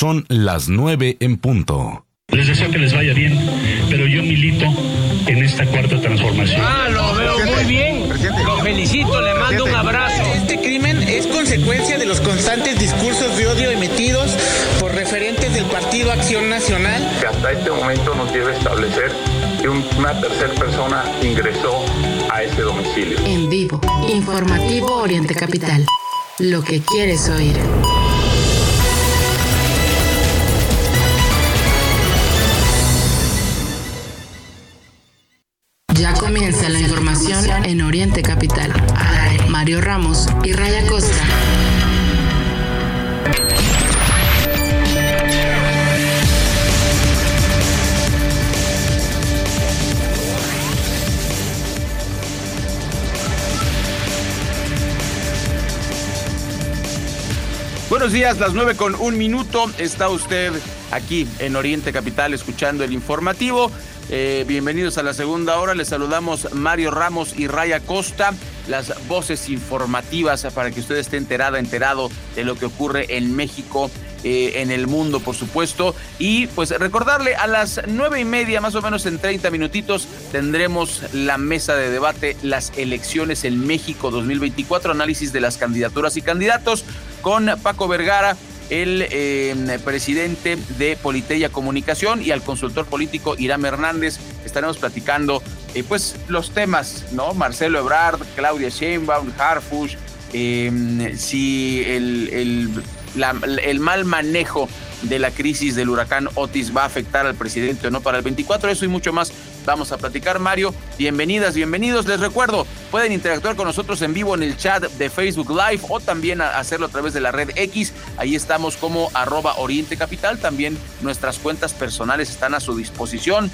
Son las nueve en punto. Les deseo que les vaya bien, pero yo milito en esta cuarta transformación. Ah, lo veo muy bien. Lo felicito, le mando un abrazo. Este crimen es consecuencia de los constantes discursos de odio emitidos por referentes del Partido Acción Nacional. Que hasta este momento nos lleva a establecer que una tercera persona ingresó a ese domicilio. En vivo, informativo Oriente Capital. Lo que quieres oír. Ya comienza la información en Oriente Capital. Mario Ramos y Raya Costa. Buenos días, las nueve con un minuto. Está usted aquí en Oriente Capital escuchando el informativo. Eh, bienvenidos a la segunda hora. Les saludamos Mario Ramos y Raya Costa, las voces informativas para que usted esté enterada, enterado de lo que ocurre en México, eh, en el mundo, por supuesto. Y pues recordarle a las nueve y media, más o menos en 30 minutitos, tendremos la mesa de debate, las elecciones en México 2024, análisis de las candidaturas y candidatos con Paco Vergara, el eh, presidente de Politeya Comunicación y al consultor político Irán Hernández. Estaremos platicando eh, pues los temas, ¿no? Marcelo Ebrard, Claudia Sheinbaum, Harfush, eh, si el, el mal manejo de la crisis del huracán Otis va a afectar al presidente o no para el 24. Eso y mucho más vamos a platicar, Mario. Bienvenidas, bienvenidos. Les recuerdo, pueden interactuar con nosotros en vivo en el chat de Facebook Live o también hacerlo a través de la red X. Ahí estamos como arroba Oriente Capital. También nuestras cuentas personales están a su disposición.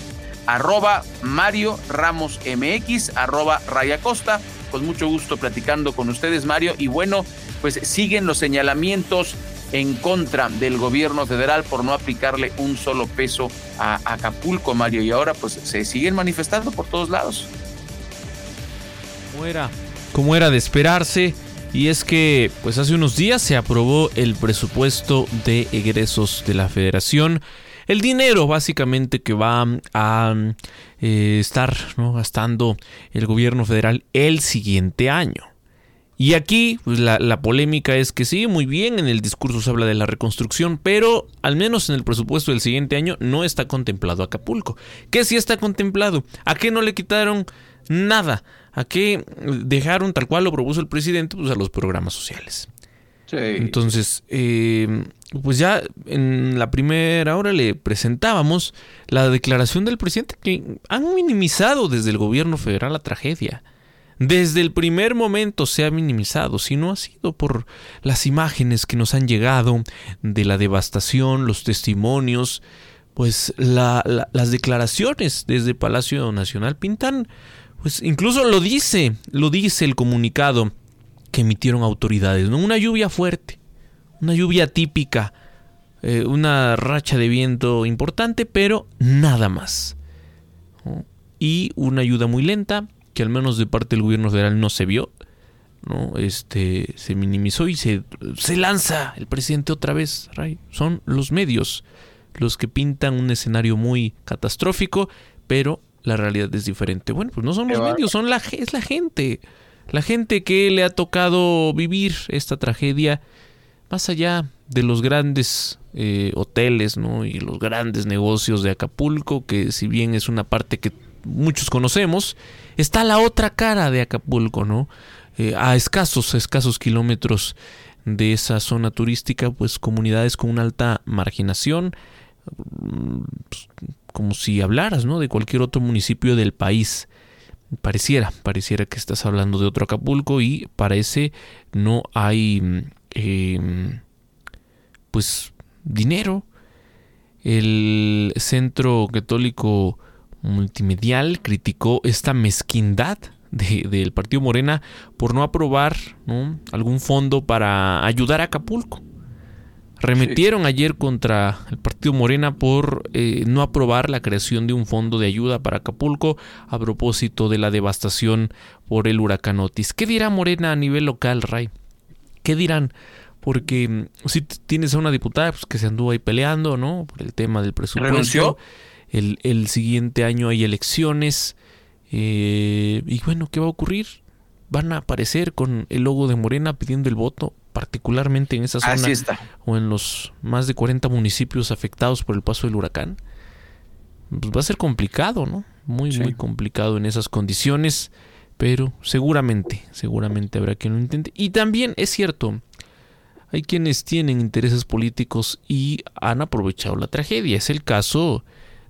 Arroba Mario Ramos MX, arroba Raya Costa. Con mucho gusto platicando con ustedes, Mario. Y bueno, pues siguen los señalamientos en contra del gobierno federal por no aplicarle un solo peso a Acapulco, Mario, y ahora pues se siguen manifestando por todos lados. Como era, como era de esperarse, y es que pues hace unos días se aprobó el presupuesto de egresos de la federación. El dinero básicamente que va a eh, estar gastando el gobierno federal el siguiente año. Y aquí pues, la, polémica es que sí, muy bien, en el discurso se habla de la reconstrucción, pero al menos en el presupuesto del siguiente año no está contemplado Acapulco. ¿Qué sí está contemplado? ¿A qué no le quitaron nada? ¿A qué dejaron tal cual lo propuso el presidente? Pues a los programas sociales. Sí. Entonces, eh, pues ya en la primera hora le presentábamos la declaración del presidente que han minimizado desde el gobierno federal la tragedia desde el primer momento se ha minimizado, si no ha sido por las imágenes que nos han llegado de la devastación, los testimonios, pues las declaraciones desde Palacio Nacional pintan, pues incluso lo dice, lo dice el comunicado que emitieron autoridades, ¿no? Una lluvia fuerte, una lluvia típica, eh, una racha de viento importante, pero nada más. Y una ayuda muy lenta, que al menos de parte del gobierno federal no se vio. ¿no? Este, se minimizó y se, se lanza el presidente otra vez. Ray. Son los medios los que pintan un escenario muy catastrófico, pero la realidad es diferente. Bueno, pues no son los medios, son la, es la gente. La gente que le ha tocado vivir esta tragedia más allá de los grandes eh, hoteles ¿no? y los grandes negocios de Acapulco, que si bien es una parte que muchos conocemos, está la otra cara de Acapulco, ¿no? Eh, a escasos, escasos kilómetros de esa zona turística, pues comunidades con una alta marginación, mm, como si hablaras, ¿no? De cualquier otro municipio del país. Pareciera, pareciera que estás hablando de otro Acapulco y parece no hay, mm, em, pues, dinero. El Centro Católico multimedial criticó esta mezquindad del partido Morena por no aprobar algún fondo para ayudar a Acapulco. Remetieron ayer contra el partido Morena por eh, no aprobar la creación de un fondo de ayuda para Acapulco a propósito de la devastación por el huracán Otis. ¿Qué dirá Morena a nivel local, Ray? ¿Qué dirán? porque mm, si tienes a una diputada pues, que se anduvo ahí peleando, ¿no? Por el tema del presupuesto. ¿Renunció? El, el siguiente año hay elecciones. eh, y bueno, ¿qué va a ocurrir? Van a aparecer con el logo de Morena pidiendo el voto, particularmente en esa zona Así está. o en los más de 40 municipios afectados por el paso del huracán. Pues va a ser complicado, ¿no? Muy, Sí. muy complicado en esas condiciones, pero seguramente, seguramente habrá quien lo intente. Y también es cierto, hay quienes tienen intereses políticos y han aprovechado la tragedia. Es el caso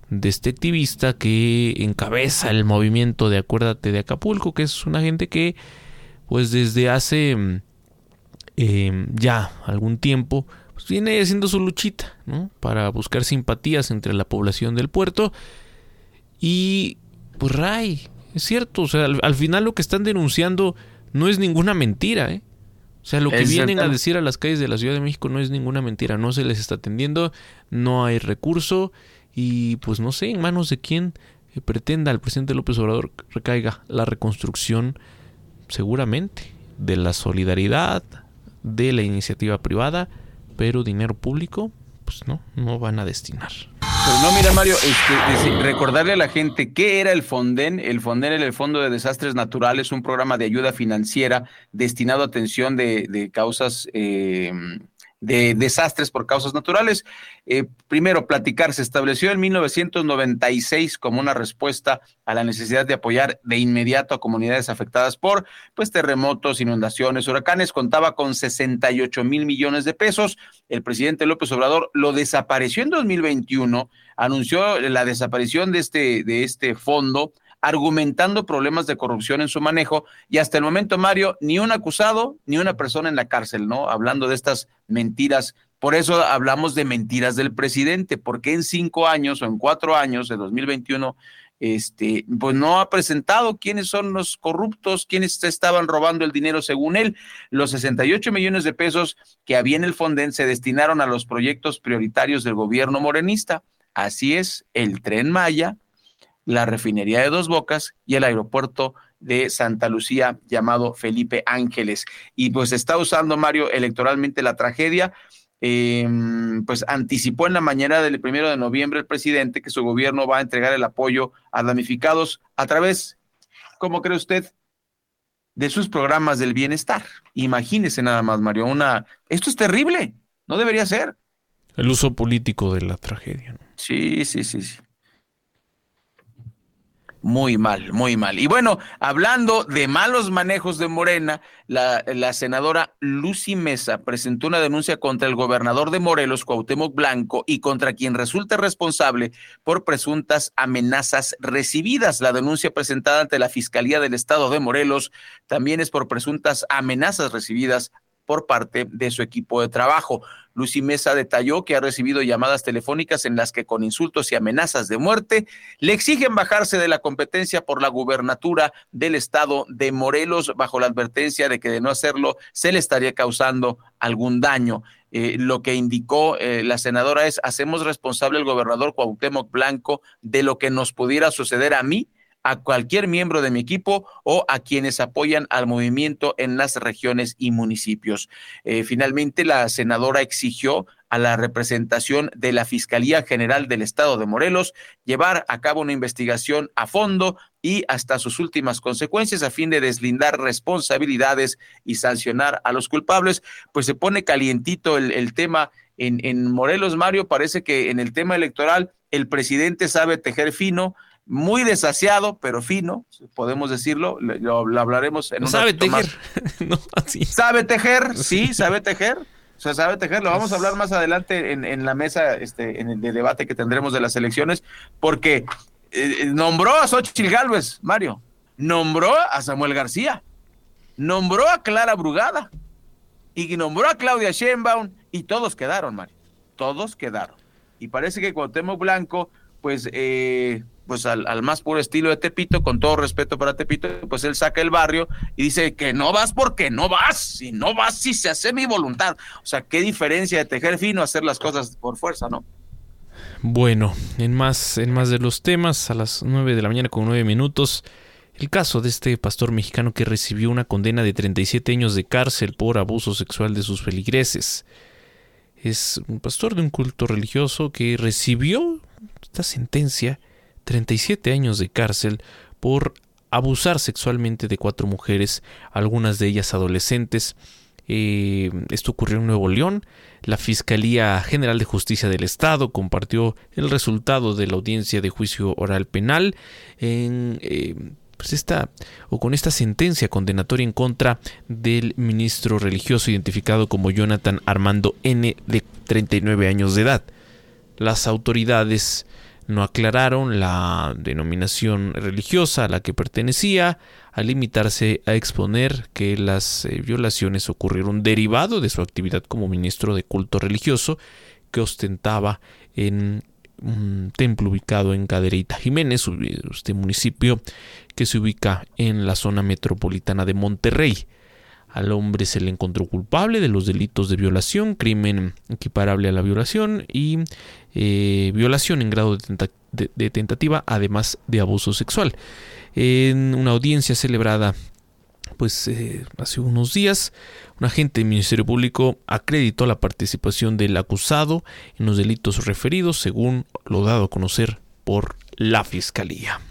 de este activista que encabeza el movimiento de Acuérdate de Acapulco, que es una gente que, pues desde hace mm, eh, ya algún tiempo, pues viene haciendo su luchita, ¿no? Para buscar simpatías entre la población del puerto. Y, pues, Ray, es cierto, o sea, al, al final lo que están denunciando no es ninguna mentira, ¿eh? O sea, lo que vienen a decir a las calles de la Ciudad de México no es ninguna mentira, no se les está atendiendo, no hay recurso y pues no sé en manos de quién eh, pretenda el presidente López Obrador recaiga la reconstrucción seguramente de la solidaridad, de la iniciativa privada, pero dinero público pues no, no van a destinar. Pero no, mira, Mario, deci- recordarle a la gente qué era el Fonden. El Fonden era el Fondo de Desastres Naturales, un programa de ayuda financiera destinado a atención de, de causas eh, de desastres por causas naturales. Eh, primero, platicar, se estableció en 1996 como una respuesta a la necesidad de apoyar de inmediato a comunidades afectadas por pues, terremotos, inundaciones, huracanes. Contaba con 68 mil millones de pesos. El presidente López Obrador lo desapareció en 2021, anunció la desaparición de este, de este fondo argumentando problemas de corrupción en su manejo y hasta el momento, Mario, ni un acusado ni una persona en la cárcel, ¿no? Hablando de estas mentiras. Por eso hablamos de mentiras del presidente, porque en cinco años o en cuatro años de 2021, este, pues no ha presentado quiénes son los corruptos, quiénes estaban robando el dinero según él. Los 68 millones de pesos que había en el Fonden se destinaron a los proyectos prioritarios del gobierno morenista. Así es, el tren Maya, la refinería de Dos Bocas y el aeropuerto de Santa Lucía llamado Felipe Ángeles. Y pues está usando Mario electoralmente la tragedia. Eh, pues anticipó en la mañana del primero de noviembre el presidente que su gobierno va a entregar el apoyo a damnificados a través, ¿cómo cree usted? De sus programas del bienestar. Imagínese nada más, Mario, una... Esto es terrible, no debería ser. El uso político de la tragedia. ¿no? Sí, sí, sí, sí. Muy mal, muy mal. Y bueno, hablando de malos manejos de Morena, la, senadora Lucy Mesa presentó una denuncia contra el gobernador de Morelos, Cuauhtémoc Blanco, y contra quien resulta responsable por presuntas amenazas recibidas. La denuncia presentada ante la Fiscalía del Estado de Morelos también es por presuntas amenazas recibidas por parte de su equipo de trabajo. Lucy Mesa detalló que ha recibido llamadas telefónicas en las que con insultos y amenazas de muerte le exigen bajarse de la competencia por la gubernatura del estado de Morelos bajo la advertencia de que de no hacerlo se le estaría causando algún daño. Eh, lo que indicó eh, la senadora es hacemos responsable al gobernador Cuauhtémoc Blanco de lo que nos pudiera suceder a mí a cualquier miembro de mi equipo o a quienes apoyan al movimiento en las regiones y municipios. Eh, finalmente, la senadora exigió a la representación de la Fiscalía General del Estado de Morelos llevar a cabo una investigación a fondo y hasta sus últimas consecuencias a fin de deslindar responsabilidades y sancionar a los culpables. Pues se pone calientito el, el tema en, en Morelos, Mario. Parece que en el tema electoral el presidente sabe tejer fino, muy desasiado, pero fino, podemos decirlo, lo, lo hablaremos en un sabe tejer. no, sabe tejer, sí, sabe tejer. O sea, sabe tejer, lo vamos a hablar más adelante en, en la mesa este, en el de debate que tendremos de las elecciones, porque eh, nombró a Xochitl Gálvez, Mario, nombró a Samuel García, nombró a Clara Brugada. Y nombró a Claudia Sheinbaum. Y todos quedaron, Mario, todos quedaron. Y parece que Cuauhtémoc Blanco, pues, eh, pues al, al, más puro estilo de Tepito, con todo respeto para Tepito, pues él saca el barrio y dice que no vas porque no vas, y no vas si se hace mi voluntad. O sea, qué diferencia de tejer fino hacer las cosas por fuerza, ¿no? Bueno, en más, en más de los temas, a las nueve de la mañana con nueve minutos, el caso de este pastor mexicano que recibió una condena de 37 años de cárcel por abuso sexual de sus feligreses. Es un pastor de un culto religioso que recibió esta sentencia, 37 años de cárcel, por abusar sexualmente de cuatro mujeres, algunas de ellas adolescentes. Eh, esto ocurrió en Nuevo León. La Fiscalía General de Justicia del Estado compartió el resultado de la audiencia de juicio oral penal en eh, pues esta o con esta sentencia condenatoria en contra del ministro religioso identificado como Jonathan Armando N de 39 años de edad. Las autoridades no aclararon la denominación religiosa a la que pertenecía, al limitarse a exponer que las eh, violaciones ocurrieron derivado de su actividad como ministro de culto religioso que ostentaba en un templo ubicado en Cadereyta Jiménez, este municipio que se ubica en la zona metropolitana de Monterrey. Al hombre se le encontró culpable de los delitos de violación, crimen equiparable a la violación y eh, violación en grado de, tentativa, además de abuso sexual. En una audiencia celebrada pues eh, hace unos días, un agente del Ministerio Público acreditó la participación del acusado en los delitos referidos, según lo dado a conocer por la Fiscalía.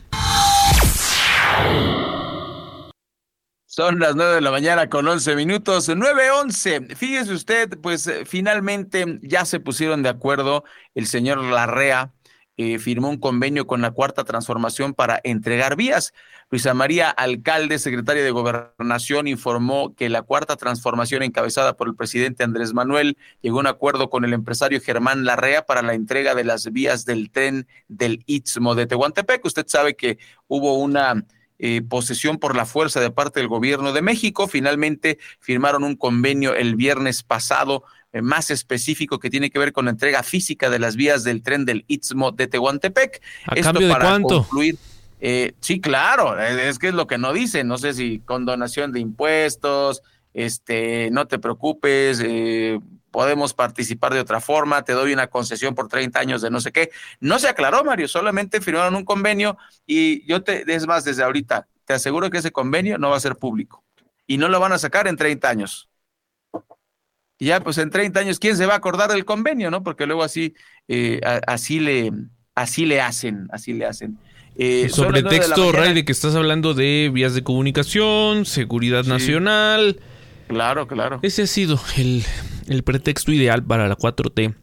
Son las 9 de la mañana con 11 minutos, 9.11. Fíjese usted, pues eh, finalmente ya se pusieron de acuerdo el señor Larrea, eh, firmó un convenio con la Cuarta Transformación para entregar vías. Luisa María Alcalde, secretaria de Gobernación, informó que la Cuarta Transformación, encabezada por el presidente Andrés Manuel, llegó a un acuerdo con el empresario Germán Larrea para la entrega de las vías del tren del Istmo de Tehuantepec. Usted sabe que hubo una eh, posesión por la fuerza de parte del gobierno de México. Finalmente firmaron un convenio el viernes pasado eh, más específico que tiene que ver con la entrega física de las vías del tren del Istmo de Tehuantepec. ¿A cambio de cuánto? Concluir, eh, sí, claro, es que es lo que no dicen. No sé si con donación de impuestos, este, no te preocupes, podemos participar de otra forma, te doy una concesión por 30 años de no sé qué. No se aclaró, Mario, solamente firmaron un convenio y yo te, es más, desde ahorita, te aseguro que ese convenio no va a ser público y no lo van a sacar en 30 años. Y ya, pues en 30 años, ¿quién se va a acordar del convenio, no? Porque luego así, eh, así le, así le hacen, así le hacen. Eh, Sobre texto, Ray, de que estás hablando de vías de comunicación, seguridad nacional. Claro, claro. Ese ha sido el, el pretexto ideal para la 4T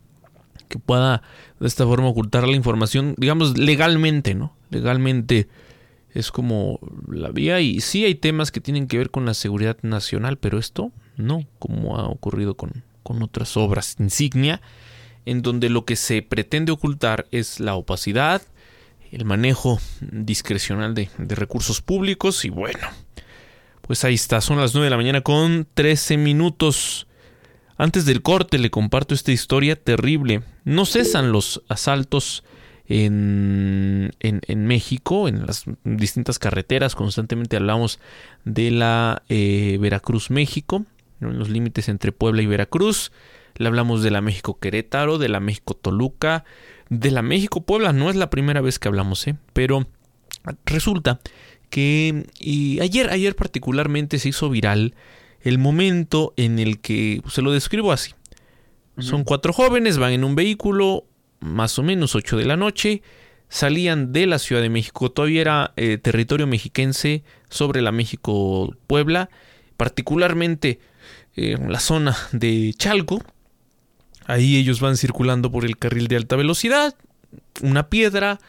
que pueda de esta forma ocultar la información, digamos, legalmente, ¿no? Legalmente es como la vía y sí hay temas que tienen que ver con la seguridad nacional, pero esto no, como ha ocurrido con, con otras obras insignia, en donde lo que se pretende ocultar es la opacidad, el manejo discrecional de, de recursos públicos y bueno, pues ahí está, son las 9 de la mañana con 13 minutos. Antes del corte le comparto esta historia terrible. No cesan los asaltos en, en, México, en las distintas carreteras. Constantemente hablamos de la eh, Veracruz-México, en los límites entre Puebla y Veracruz. Le hablamos de la México-Querétaro, de la México-Toluca, de la México-Puebla. No es la primera vez que hablamos, ¿eh? pero resulta que y ayer, ayer particularmente se hizo viral el momento en el que se lo describo así. Son cuatro jóvenes, van en un vehículo, más o menos 8 de la noche, salían de la Ciudad de México, todavía era eh, territorio mexiquense sobre la México-Puebla, particularmente en eh, la zona de Chalco. Ahí ellos van circulando por el carril de alta velocidad, una piedra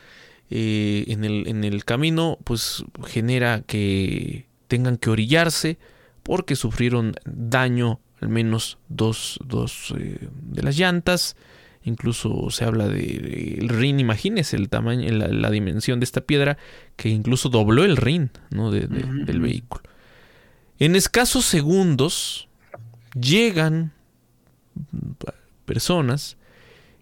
eh, en, el, en el camino pues genera que tengan que orillarse, porque sufrieron daño al menos dos, dos eh, de las llantas. Incluso se habla del de, rin, imagínese el tamaño, la, la, dimensión de esta piedra que incluso dobló el rin ¿no? de, del vehículo. En escasos segundos llegan personas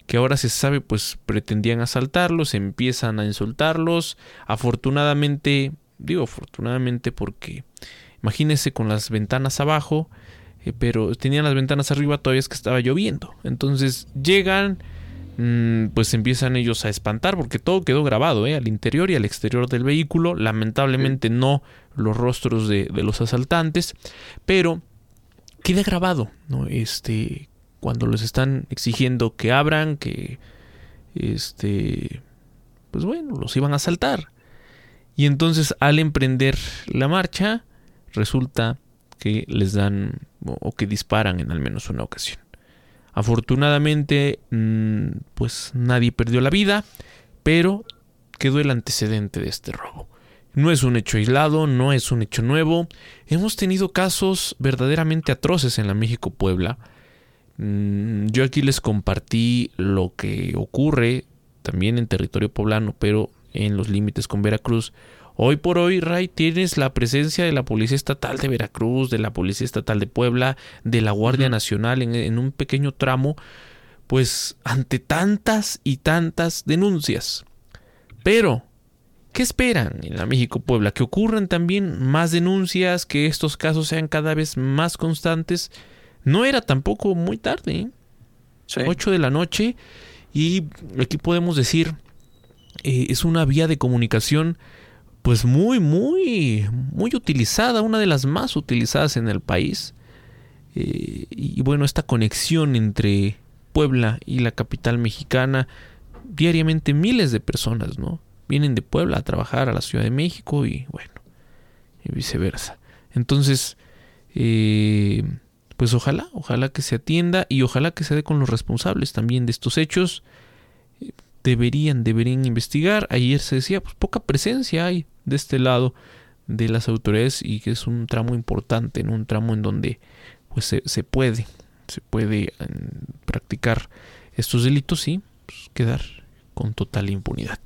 que ahora se sabe pues pretendían asaltarlos, empiezan a insultarlos. Afortunadamente, digo afortunadamente porque Imagínense con las ventanas abajo, eh, pero tenían las ventanas arriba todavía es que estaba lloviendo. Entonces llegan, mm, pues empiezan ellos a espantar porque todo quedó grabado ¿eh? al interior y al exterior del vehículo. Lamentablemente no los rostros de, de los asaltantes, pero queda grabado, ¿no? Este, cuando les están exigiendo que abran, que, este, pues bueno, los iban a asaltar. Y entonces al emprender la marcha, resulta que les dan o que disparan en al menos una ocasión. Afortunadamente, mm, pues nadie perdió la vida, pero quedó el antecedente de este robo. No es un hecho aislado, no es un hecho nuevo. Hemos tenido casos verdaderamente atroces en la México Puebla. Mm, yo aquí les compartí lo que ocurre también en territorio poblano, pero en los límites con Veracruz. Hoy por hoy, Ray, tienes la presencia de la Policía Estatal de Veracruz, de la Policía Estatal de Puebla, de la Guardia Nacional en, en un pequeño tramo, pues ante tantas y tantas denuncias. Pero ¿Qué esperan en la México Puebla? Que ocurran también más denuncias, que estos casos sean cada vez más constantes. No era tampoco muy tarde, ¿eh? 8 de la noche y aquí podemos decir eh, es una vía de comunicación pues muy muy muy utilizada, una de las más utilizadas en el país. Eh, y bueno, esta conexión entre Puebla y la capital mexicana, diariamente miles de personas, ¿no? vienen de Puebla a trabajar a la Ciudad de México y bueno, y viceversa. Entonces, eh, pues ojalá, ojalá que se atienda y ojalá que se dé con los responsables también de estos hechos. Deberían, deberían investigar. Ayer se decía, pues poca presencia hay de este lado de las autoridades y que es un tramo importante, en un tramo en donde pues se, puede, se puede practicar estos delitos y pues, quedar con total impunidad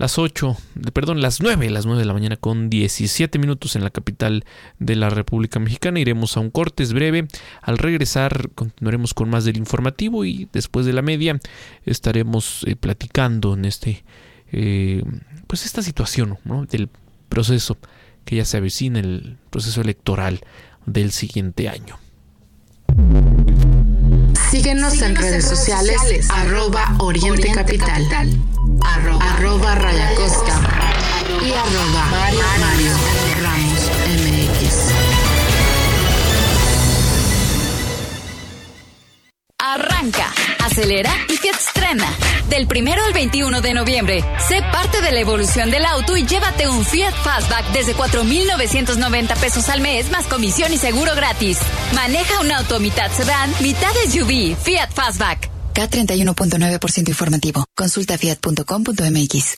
las 8, perdón, las 9, las 9 de la mañana con 17 minutos en la capital de la República Mexicana. Iremos a un corte, es breve. Al regresar continuaremos con más del informativo y después de la media estaremos eh, platicando en este, eh, pues esta situación del proceso que ya se avecina, el proceso electoral del siguiente año. Síguenos en redes sociales, arroba Oriente Capital, arroba, Raya Costa. Y arroba Mario Ramos Arranca, acelera y que estrena. Del primero al 21 de noviembre, sé parte de la evolución del auto y llévate un Fiat Fastback desde 4,990 pesos al mes más comisión y seguro gratis. Maneja un auto mitad sedán, mitad SUV. Fiat Fastback. K31.9% informativo. Consulta fiat.com.mx.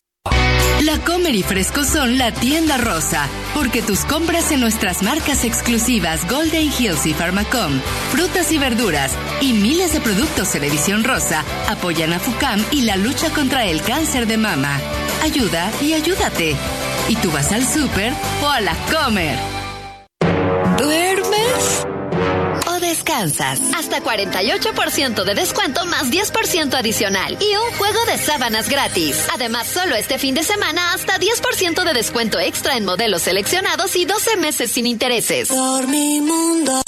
La Comer y Fresco son la tienda rosa, porque tus compras en nuestras marcas exclusivas Golden Hills y Pharmacom, frutas y verduras y miles de productos en edición rosa apoyan a FUCAM y la lucha contra el cáncer de mama. Ayuda y ayúdate. Y tú vas al súper o a la Comer. ¿Duermes? ¿O descansas? Hasta 48% de descuento más 10% adicional y un juego de sábanas gratis. Además, solo este fin de semana hasta 10% de descuento extra en modelos seleccionados y 12 meses sin intereses. Por mi mundo.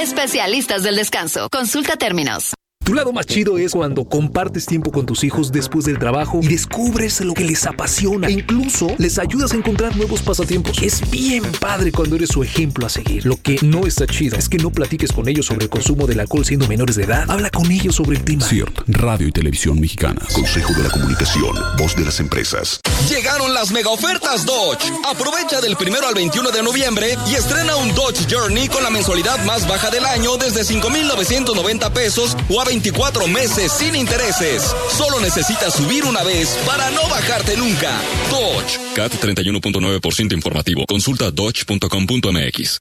Especialistas del descanso. Consulta términos. Tu lado más chido es cuando compartes tiempo con tus hijos después del trabajo y descubres lo que les apasiona e incluso les ayudas a encontrar nuevos pasatiempos. Es bien padre cuando eres su ejemplo a seguir. Lo que no está chido es que no platiques con ellos sobre el consumo del alcohol siendo menores de edad. Habla con ellos sobre el tema. CIRT, Radio y Televisión Mexicana. Consejo de la Comunicación, voz de las empresas. Llegaron las mega ofertas Dodge. Aprovecha del primero al 21 de noviembre y estrena un Dodge Journey con la mensualidad más baja del año desde 5,990 pesos o a 24 meses sin intereses. Solo necesitas subir una vez para no bajarte nunca. Dodge. CAT 31.9% informativo. Consulta dodge.com.mx.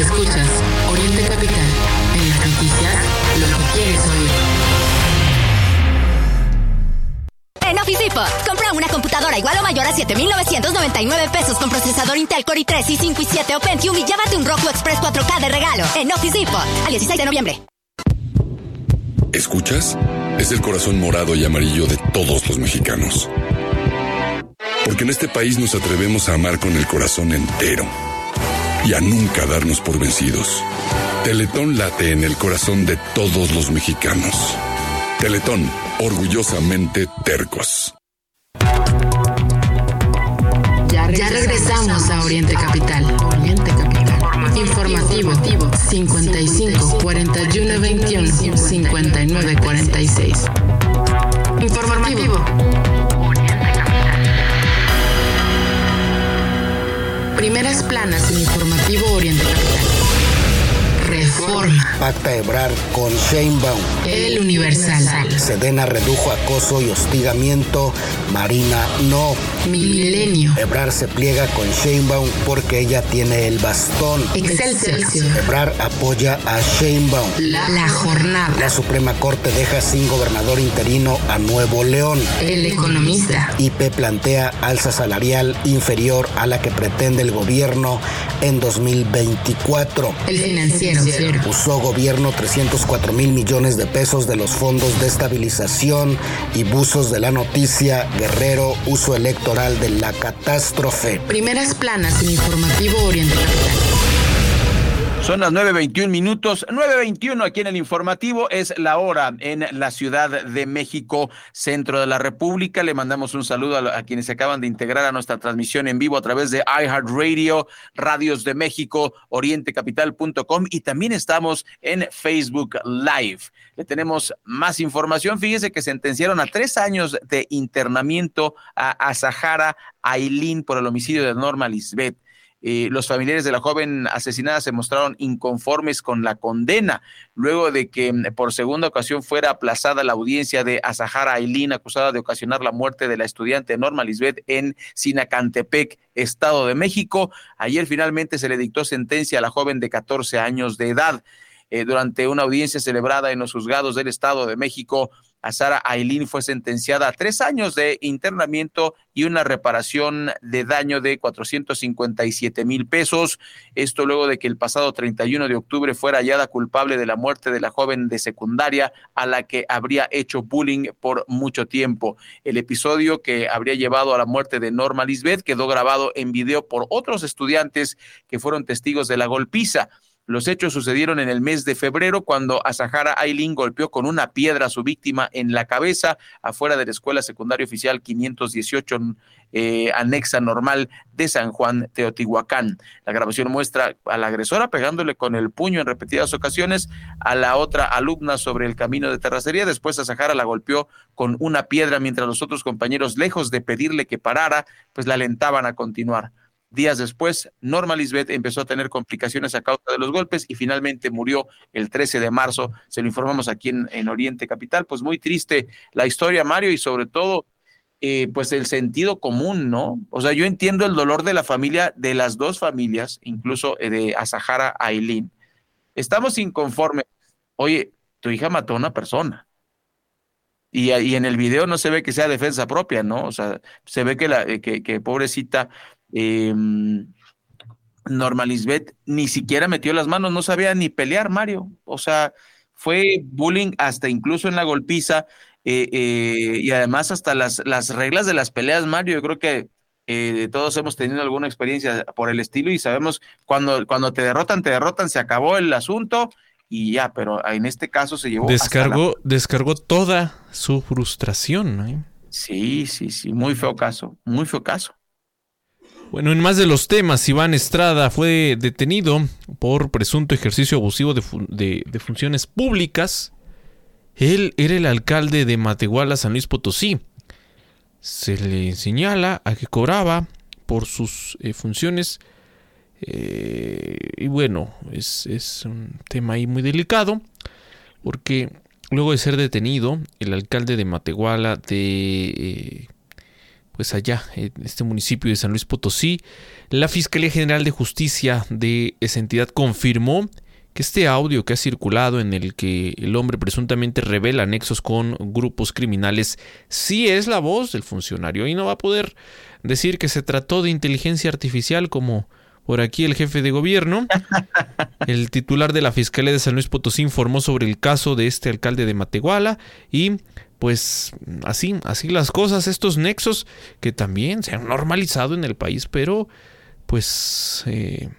Escuchas Oriente Capital. En las noticias, lo que quieres oír. En Office Depot, compra una computadora igual o mayor a 7,999 pesos con procesador Intel Core i3, i5 y 7 o Pentium y llévate un Roku Express 4K de regalo. En Office Depot, al 16 de noviembre. ¿Escuchas? Es el corazón morado y amarillo de todos los mexicanos. Porque en este país nos atrevemos a amar con el corazón entero y a nunca darnos por vencidos. Teletón late en el corazón de todos los mexicanos. Teletón, orgullosamente tercos. Ya regresamos a Oriente Capital. Informativo 55 41 21 59 46. Informativo. Primeras planas en Informativo Oriente Capital. Reforma. Pacta Ebrar con Sheinbaum. El Universal. Sedena redujo acoso y hostigamiento. Marina no. Milenio. Ebrar se pliega con Sheinbaum porque ella tiene el bastón. Excelsior. Ebrar apoya a Sheinbaum. La, la jornada. La Suprema Corte deja sin gobernador interino a Nuevo León. El economista. IP plantea alza salarial inferior a la que pretende el gobierno en 2024. El financiero. Usó gobierno 304 mil millones de pesos de los fondos de estabilización y buzos de la noticia Guerrero, uso electoral de la catástrofe. Primeras planas en Informativo Oriente Capital. Son las 9.21 minutos, 9.21 aquí en el informativo, es la hora en la Ciudad de México, centro de la República. Le mandamos un saludo a, quienes se acaban de integrar a nuestra transmisión en vivo a través de iHeartRadio, Radios de México, orientecapital.com y también estamos en Facebook Live. Le tenemos más información. Fíjese que sentenciaron a tres años de internamiento a, a Sahara Ailín por el homicidio de Norma Lisbeth. Eh, los familiares de la joven asesinada se mostraron inconformes con la condena, luego de que mm, por segunda ocasión fuera aplazada la audiencia de Azahara Ailín, acusada de ocasionar la muerte de la estudiante Norma Lisbeth en Sinacantepec, Estado de México. Ayer finalmente se le dictó sentencia a la joven de 14 años de edad. Eh, durante una audiencia celebrada en los juzgados del Estado de México, a Sara Ailín fue sentenciada a tres años de internamiento y una reparación de daño de 457 mil pesos. Esto luego de que el pasado 31 de octubre fuera hallada culpable de la muerte de la joven de secundaria a la que habría hecho bullying por mucho tiempo. El episodio que habría llevado a la muerte de Norma Lisbeth quedó grabado en video por otros estudiantes que fueron testigos de la golpiza. Los hechos sucedieron en el mes de febrero cuando Azahara Ailín golpeó con una piedra a su víctima en la cabeza afuera de la Escuela Secundaria Oficial 518 eh, anexa normal de San Juan Teotihuacán. La grabación muestra a la agresora pegándole con el puño en repetidas ocasiones a la otra alumna sobre el camino de terracería. Después Azahara la golpeó con una piedra mientras los otros compañeros, lejos de pedirle que parara, pues la alentaban a continuar. Días después, Norma Lisbeth empezó a tener complicaciones a causa de los golpes y finalmente murió el 13 de marzo. Se lo informamos aquí en, en Oriente Capital. Pues muy triste la historia, Mario, y sobre todo, eh, pues el sentido común, ¿no? O sea, yo entiendo el dolor de la familia, de las dos familias, incluso eh, de Azahara Ailín. Estamos inconformes. Oye, tu hija mató a una persona. Y, en el video no se ve que sea defensa propia, ¿no? O sea, se ve que la que, que pobrecita eh, Norma Lisbeth ni siquiera metió las manos, no sabía ni pelear, Mario. O sea, fue bullying hasta incluso en la golpiza eh, eh, y además hasta las, las reglas de las peleas, Mario. Yo creo que eh, todos hemos tenido alguna experiencia por el estilo y sabemos cuando, cuando te derrotan, te derrotan, se acabó el asunto y ya, pero en este caso se llevó. Descargó, la... descargó toda su frustración. Sí, sí, sí, muy feo caso, muy feo caso. Bueno, en más de los temas, Iván Estrada fue detenido por presunto ejercicio abusivo de, fun de, de, funciones públicas. Él era el alcalde de Matehuala, San Luis Potosí. Se le señala a que cobraba por sus eh, funciones. Eh, y bueno, es, es, un tema ahí muy delicado. Porque luego de ser detenido, el alcalde de Matehuala de... Eh, pues allá, en este municipio de San Luis Potosí, la Fiscalía General de Justicia de esa entidad confirmó que este audio que ha circulado en el que el hombre presuntamente revela nexos con grupos criminales sí es la voz del funcionario y no va a poder decir que se trató de inteligencia artificial como por aquí el jefe de gobierno. El titular de la Fiscalía de San Luis Potosí informó sobre el caso de este alcalde de Matehuala y pues así, así las cosas, estos nexos que también se han normalizado en el país, pero pues eh,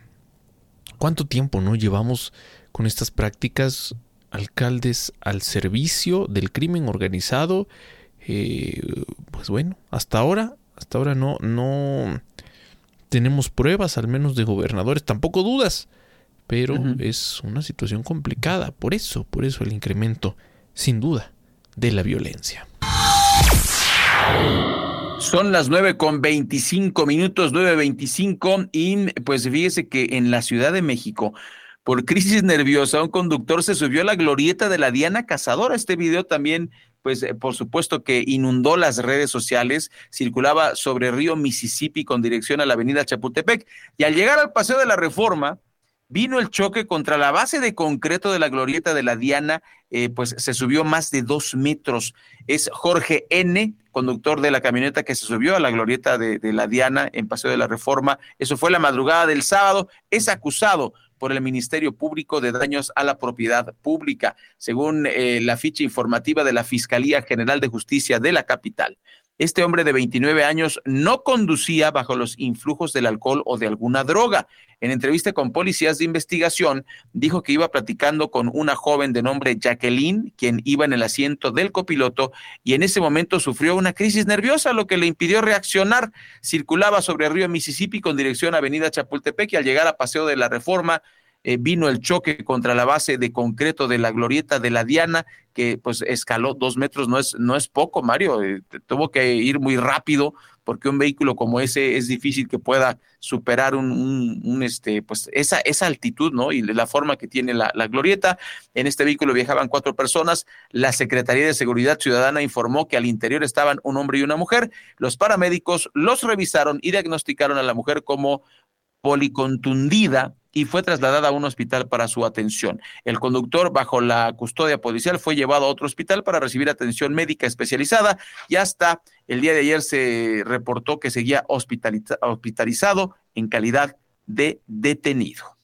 cuánto tiempo no llevamos con estas prácticas alcaldes al servicio del crimen organizado. Eh, pues bueno, hasta ahora, hasta ahora no, no tenemos pruebas, al menos de gobernadores, tampoco dudas, pero es una situación complicada. Por eso, por eso el incremento, sin duda, de la violencia. Son las 9 con 25 minutos, 9.25, y pues fíjese que en la Ciudad de México, por crisis nerviosa, un conductor se subió a la glorieta de la Diana Cazadora. Este video también, pues eh, por supuesto que inundó las redes sociales, circulaba sobre río Mississippi con dirección a la avenida Chapultepec, y al llegar al Paseo de la Reforma, vino el choque contra la base de concreto de la glorieta de la Diana, eh, pues se subió más de dos metros. Es Jorge N., conductor de la camioneta que se subió a la glorieta de, la Diana en Paseo de la Reforma. Eso fue la madrugada del sábado. Es acusado por el Ministerio Público de daños a la propiedad pública, según eh, la ficha informativa de la Fiscalía General de Justicia de la capital. Este hombre de 29 años no conducía bajo los influjos del alcohol o de alguna droga. En entrevista con policías de investigación, dijo que iba platicando con una joven de nombre Jacqueline, quien iba en el asiento del copiloto, y en ese momento sufrió una crisis nerviosa, lo que le impidió reaccionar. Circulaba sobre el río Mississippi con dirección a Avenida Chapultepec y al llegar a Paseo de la Reforma, eh, vino el choque contra la base de concreto de la glorieta de la Diana, que pues escaló dos metros, no es, no es poco, Mario, eh, tuvo que ir muy rápido porque un vehículo como ese es difícil que pueda superar un, este, pues esa, esa altitud, ¿no? Y la forma que tiene la, la, glorieta. En este vehículo viajaban cuatro personas. La Secretaría de Seguridad Ciudadana informó que al interior estaban un hombre y una mujer. Los paramédicos los revisaron y diagnosticaron a la mujer como policontundida y fue trasladada a un hospital para su atención. El conductor, bajo la custodia policial, fue llevado a otro hospital para recibir atención médica especializada y hasta el día de ayer se reportó que seguía hospitalizado en calidad de detenido.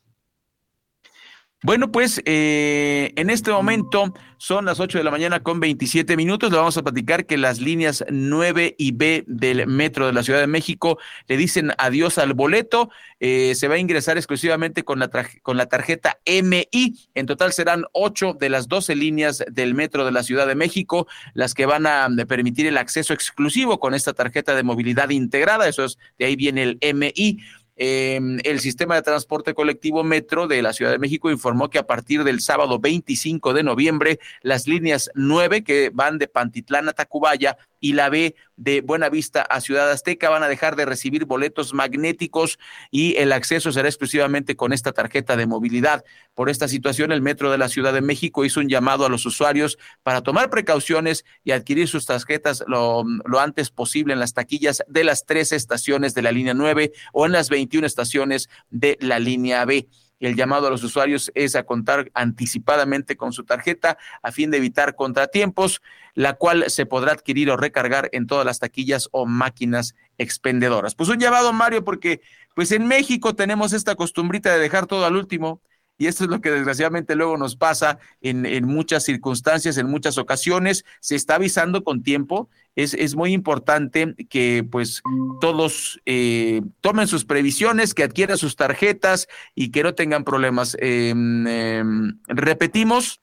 Bueno, pues eh, en este momento son las 8 de la mañana con 27 minutos. Le vamos a platicar que las líneas 9 y B del metro de la Ciudad de México le dicen adiós al boleto. Eh, se va a ingresar exclusivamente con la, con la tarjeta MI. En total serán 8 de las 12 líneas del metro de la Ciudad de México las que van a permitir el acceso exclusivo con esta tarjeta de movilidad integrada. Eso es, de ahí viene el MI. Em, el sistema de transporte colectivo Metro de la Ciudad de México informó que a partir del sábado 25 de noviembre, las líneas 9 que van de Pantitlán a Tacubaya y la B de Buenavista a Ciudad Azteca van a dejar de recibir boletos magnéticos y el acceso será exclusivamente con esta tarjeta de movilidad. Por esta situación, el Metro de la Ciudad de México hizo un llamado a los usuarios para tomar precauciones y adquirir sus tarjetas lo, antes posible en las taquillas de las tres estaciones de la línea 9 o en las 21 estaciones de la línea B. El llamado a los usuarios es a contar anticipadamente con su tarjeta a fin de evitar contratiempos, la cual se podrá adquirir o recargar en todas las taquillas o máquinas expendedoras. Pues un llamado, Mario, porque pues en México tenemos esta costumbrita de dejar todo al último y esto es lo que desgraciadamente luego nos pasa en, muchas circunstancias, en muchas ocasiones. Se está avisando con tiempo. Es, es muy importante que pues todos eh, tomen sus previsiones, que adquieran sus tarjetas y que no tengan problemas. Em, em, repetimos,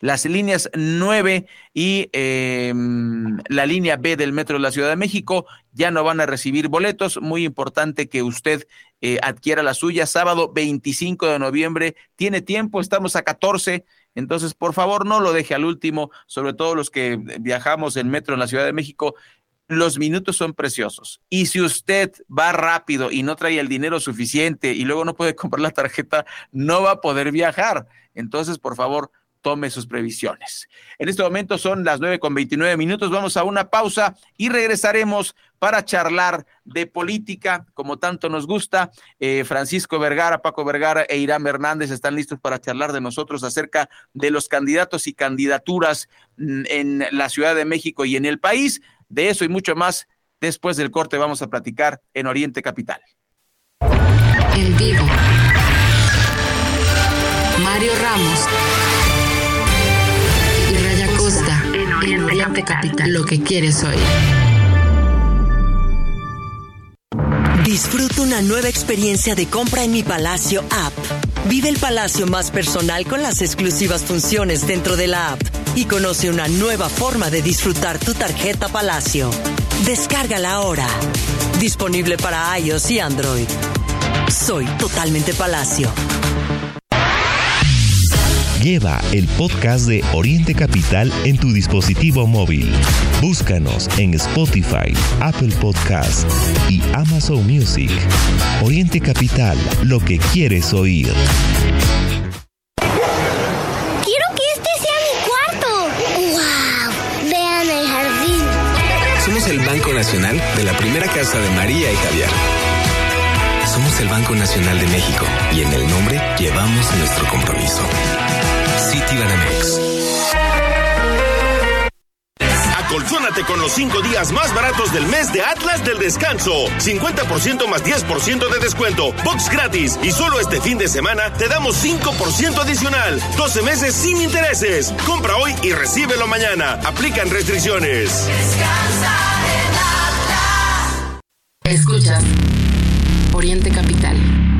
las líneas 9 y em, la línea B del Metro de la Ciudad de México ya no van a recibir boletos. Muy importante que usted eh, adquiera la suya. Sábado 25 de noviembre. Tiene tiempo, estamos a 14. Entonces, por favor, no lo deje al último, sobre todo los que viajamos en metro en la Ciudad de México. Los minutos son preciosos. Y si usted va rápido y no trae el dinero suficiente y luego no puede comprar la tarjeta, no va a poder viajar. Entonces, por favor, tome sus previsiones. En este momento son las nueve con 29 minutos. Vamos a una pausa y regresaremos para charlar de política, como tanto nos gusta. Eh, Francisco Vergara, Paco Vergara e Irán Hernández están listos para charlar de nosotros acerca de los candidatos y candidaturas mm, en la Ciudad de México y en el país. De eso y mucho más, después del corte vamos a platicar en Oriente Capital. En vivo. Mario Ramos en Oriente Capital. Lo que quieres hoy. Disfruta una nueva experiencia de compra en mi Palacio app. Vive el palacio más personal con las exclusivas funciones dentro de la app y conoce una nueva forma de disfrutar tu tarjeta Palacio. Descárgala ahora. Disponible para iOS y Android. Soy totalmente Palacio. Lleva el podcast de Oriente Capital en tu dispositivo móvil. Búscanos en Spotify, Apple Podcast y Amazon Music. Oriente Capital, lo que quieres oír. Quiero que este sea mi cuarto. ¡Wow! Vean el jardín. Somos el Banco Nacional de la primera casa de María y Javier. Somos el Banco Nacional de México y en el nombre llevamos nuestro compromiso. Citibanamex. Acolchónate con los 5 días más baratos del mes de Atlas del Descanso. 50% más 10% de descuento. Box gratis. Y solo este fin de semana te damos 5% adicional. 12 meses sin intereses. Compra hoy y recíbelo mañana. Aplican restricciones. Descansa en Atlas. Escucha. Oriente Capital.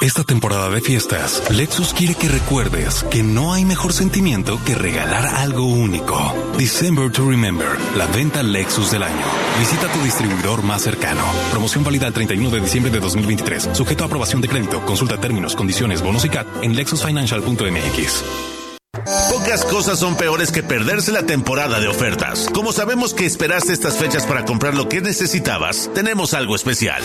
Esta temporada de fiestas, Lexus quiere que recuerdes que no hay mejor sentimiento que regalar algo único. December to Remember, la venta Lexus del año. Visita tu distribuidor más cercano. Promoción válida el 31 de diciembre de 2023. Sujeto a aprobación de crédito. Consulta términos, condiciones, bonos y CAT en lexusfinancial.mx. Pocas cosas son peores que perderse la temporada de ofertas. Como sabemos que esperaste estas fechas para comprar lo que necesitabas, tenemos algo especial.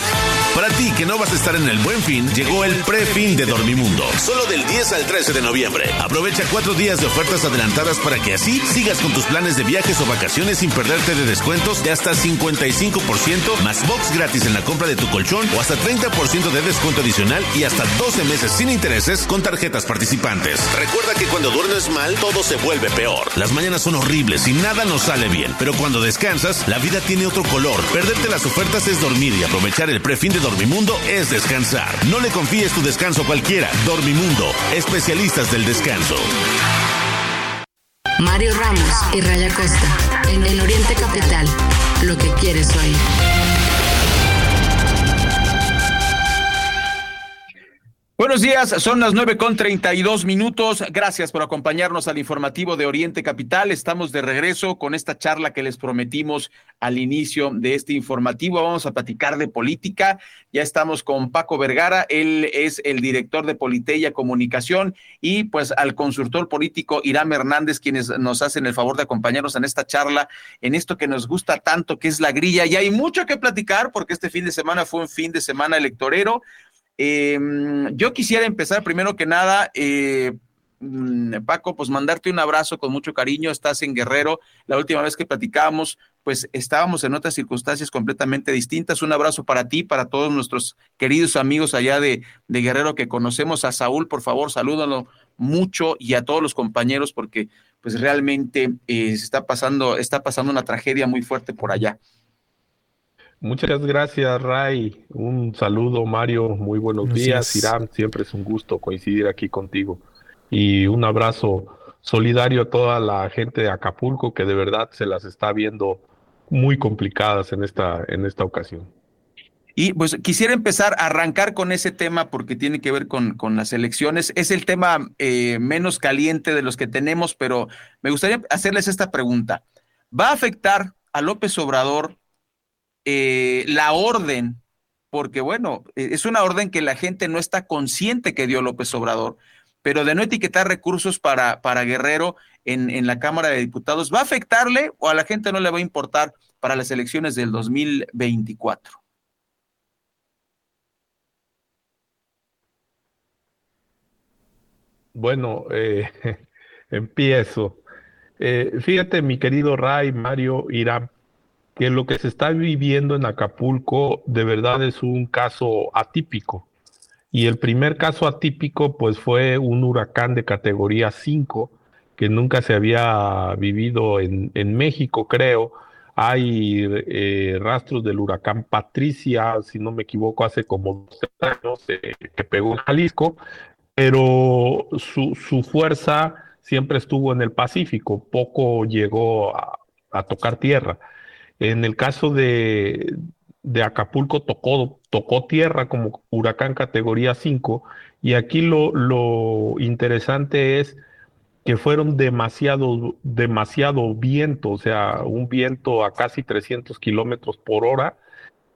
Para ti que no vas a estar en el buen fin, llegó el pre-fin de Dormimundo. Solo del 10 al 13 de noviembre. Aprovecha cuatro días de ofertas adelantadas para que así sigas con tus planes de viajes o vacaciones sin perderte de descuentos de hasta 55%, más box gratis en la compra de tu colchón o hasta 30% de descuento adicional y hasta 12 meses sin intereses con tarjetas participantes. Recuerda que cuando duermes mal, todo se vuelve peor. Las mañanas son horribles y nada nos sale bien, pero cuando descansas, la vida tiene otro color. Perderte las ofertas es dormir y aprovechar el prefin de Dormimundo es descansar. No le confíes tu descanso a cualquiera. Dormimundo, especialistas del descanso. Mario Ramos y Raya Costa, en el Oriente Capital, lo que quieres oír. Buenos días, son las nueve con treinta y dos minutos. Gracias por acompañarnos al informativo de Oriente Capital. Estamos de regreso con esta charla que les prometimos al inicio de este informativo. Vamos a platicar de política. Ya estamos con Paco Vergara, él es el director de Politeya Comunicación y pues al consultor político Irán Hernández, quienes nos hacen el favor de acompañarnos en esta charla, en esto que nos gusta tanto, que es la grilla. Y hay mucho que platicar porque este fin de semana fue un fin de semana electorero. Eh, yo quisiera empezar primero que nada, eh, Paco, pues mandarte un abrazo con mucho cariño. Estás en Guerrero. La última vez que platicábamos, pues estábamos en otras circunstancias completamente distintas. Un abrazo para ti, para todos nuestros queridos amigos allá de, de Guerrero que conocemos. A Saúl, por favor, salúdalo mucho y a todos los compañeros porque pues realmente eh, está pasando, está pasando una tragedia muy fuerte por allá. Muchas gracias, Ray. Un saludo, Mario. Muy buenos días. Irán, siempre es un gusto coincidir aquí contigo. Y un abrazo solidario a toda la gente de Acapulco que de verdad se las está viendo muy complicadas en esta, en esta ocasión. Y pues quisiera empezar a arrancar con ese tema porque tiene que ver con, con las elecciones. Es el tema eh, menos caliente de los que tenemos, pero me gustaría hacerles esta pregunta. ¿Va a afectar a López Obrador eh, la orden, porque bueno, e, es una orden que la gente no está consciente que dio López Obrador, pero de no etiquetar recursos para, para Guerrero en, en la Cámara de Diputados, ¿va a afectarle o a la gente no le va a importar para las elecciones del 2024? Bueno, eh, empiezo. Eh, fíjate, mi querido Ray, Mario, Irán, que lo que se está viviendo en Acapulco de verdad es un caso atípico. Y el primer caso atípico, pues fue un huracán de categoría 5 que nunca se había vivido en, México, creo. Hay eh, rastros del huracán Patricia, si no me equivoco, hace como dos años eh, que pegó en Jalisco, pero su, su, fuerza siempre estuvo en el Pacífico, poco llegó a, tocar tierra. En el caso de, de Acapulco tocó, tocó tierra como huracán categoría 5 y aquí lo, interesante es que fueron demasiado, demasiado viento, o sea, un viento a casi 300 kilómetros por hora,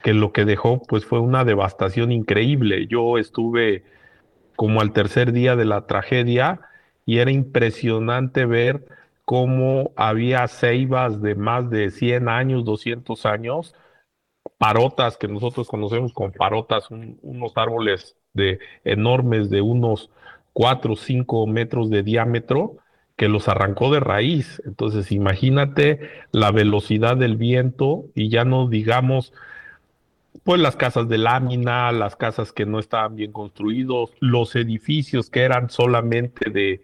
que lo que dejó pues fue una devastación increíble. Yo estuve como al tercer día de la tragedia y era impresionante ver cómo había ceibas de más de 100 años, 200 años, parotas que nosotros conocemos como parotas, unos árboles de enormes de unos 4 o 5 metros de diámetro que los arrancó de raíz. Entonces, imagínate la velocidad del viento y ya no digamos, pues las casas de lámina, las casas que no estaban bien construidos, los edificios que eran solamente de,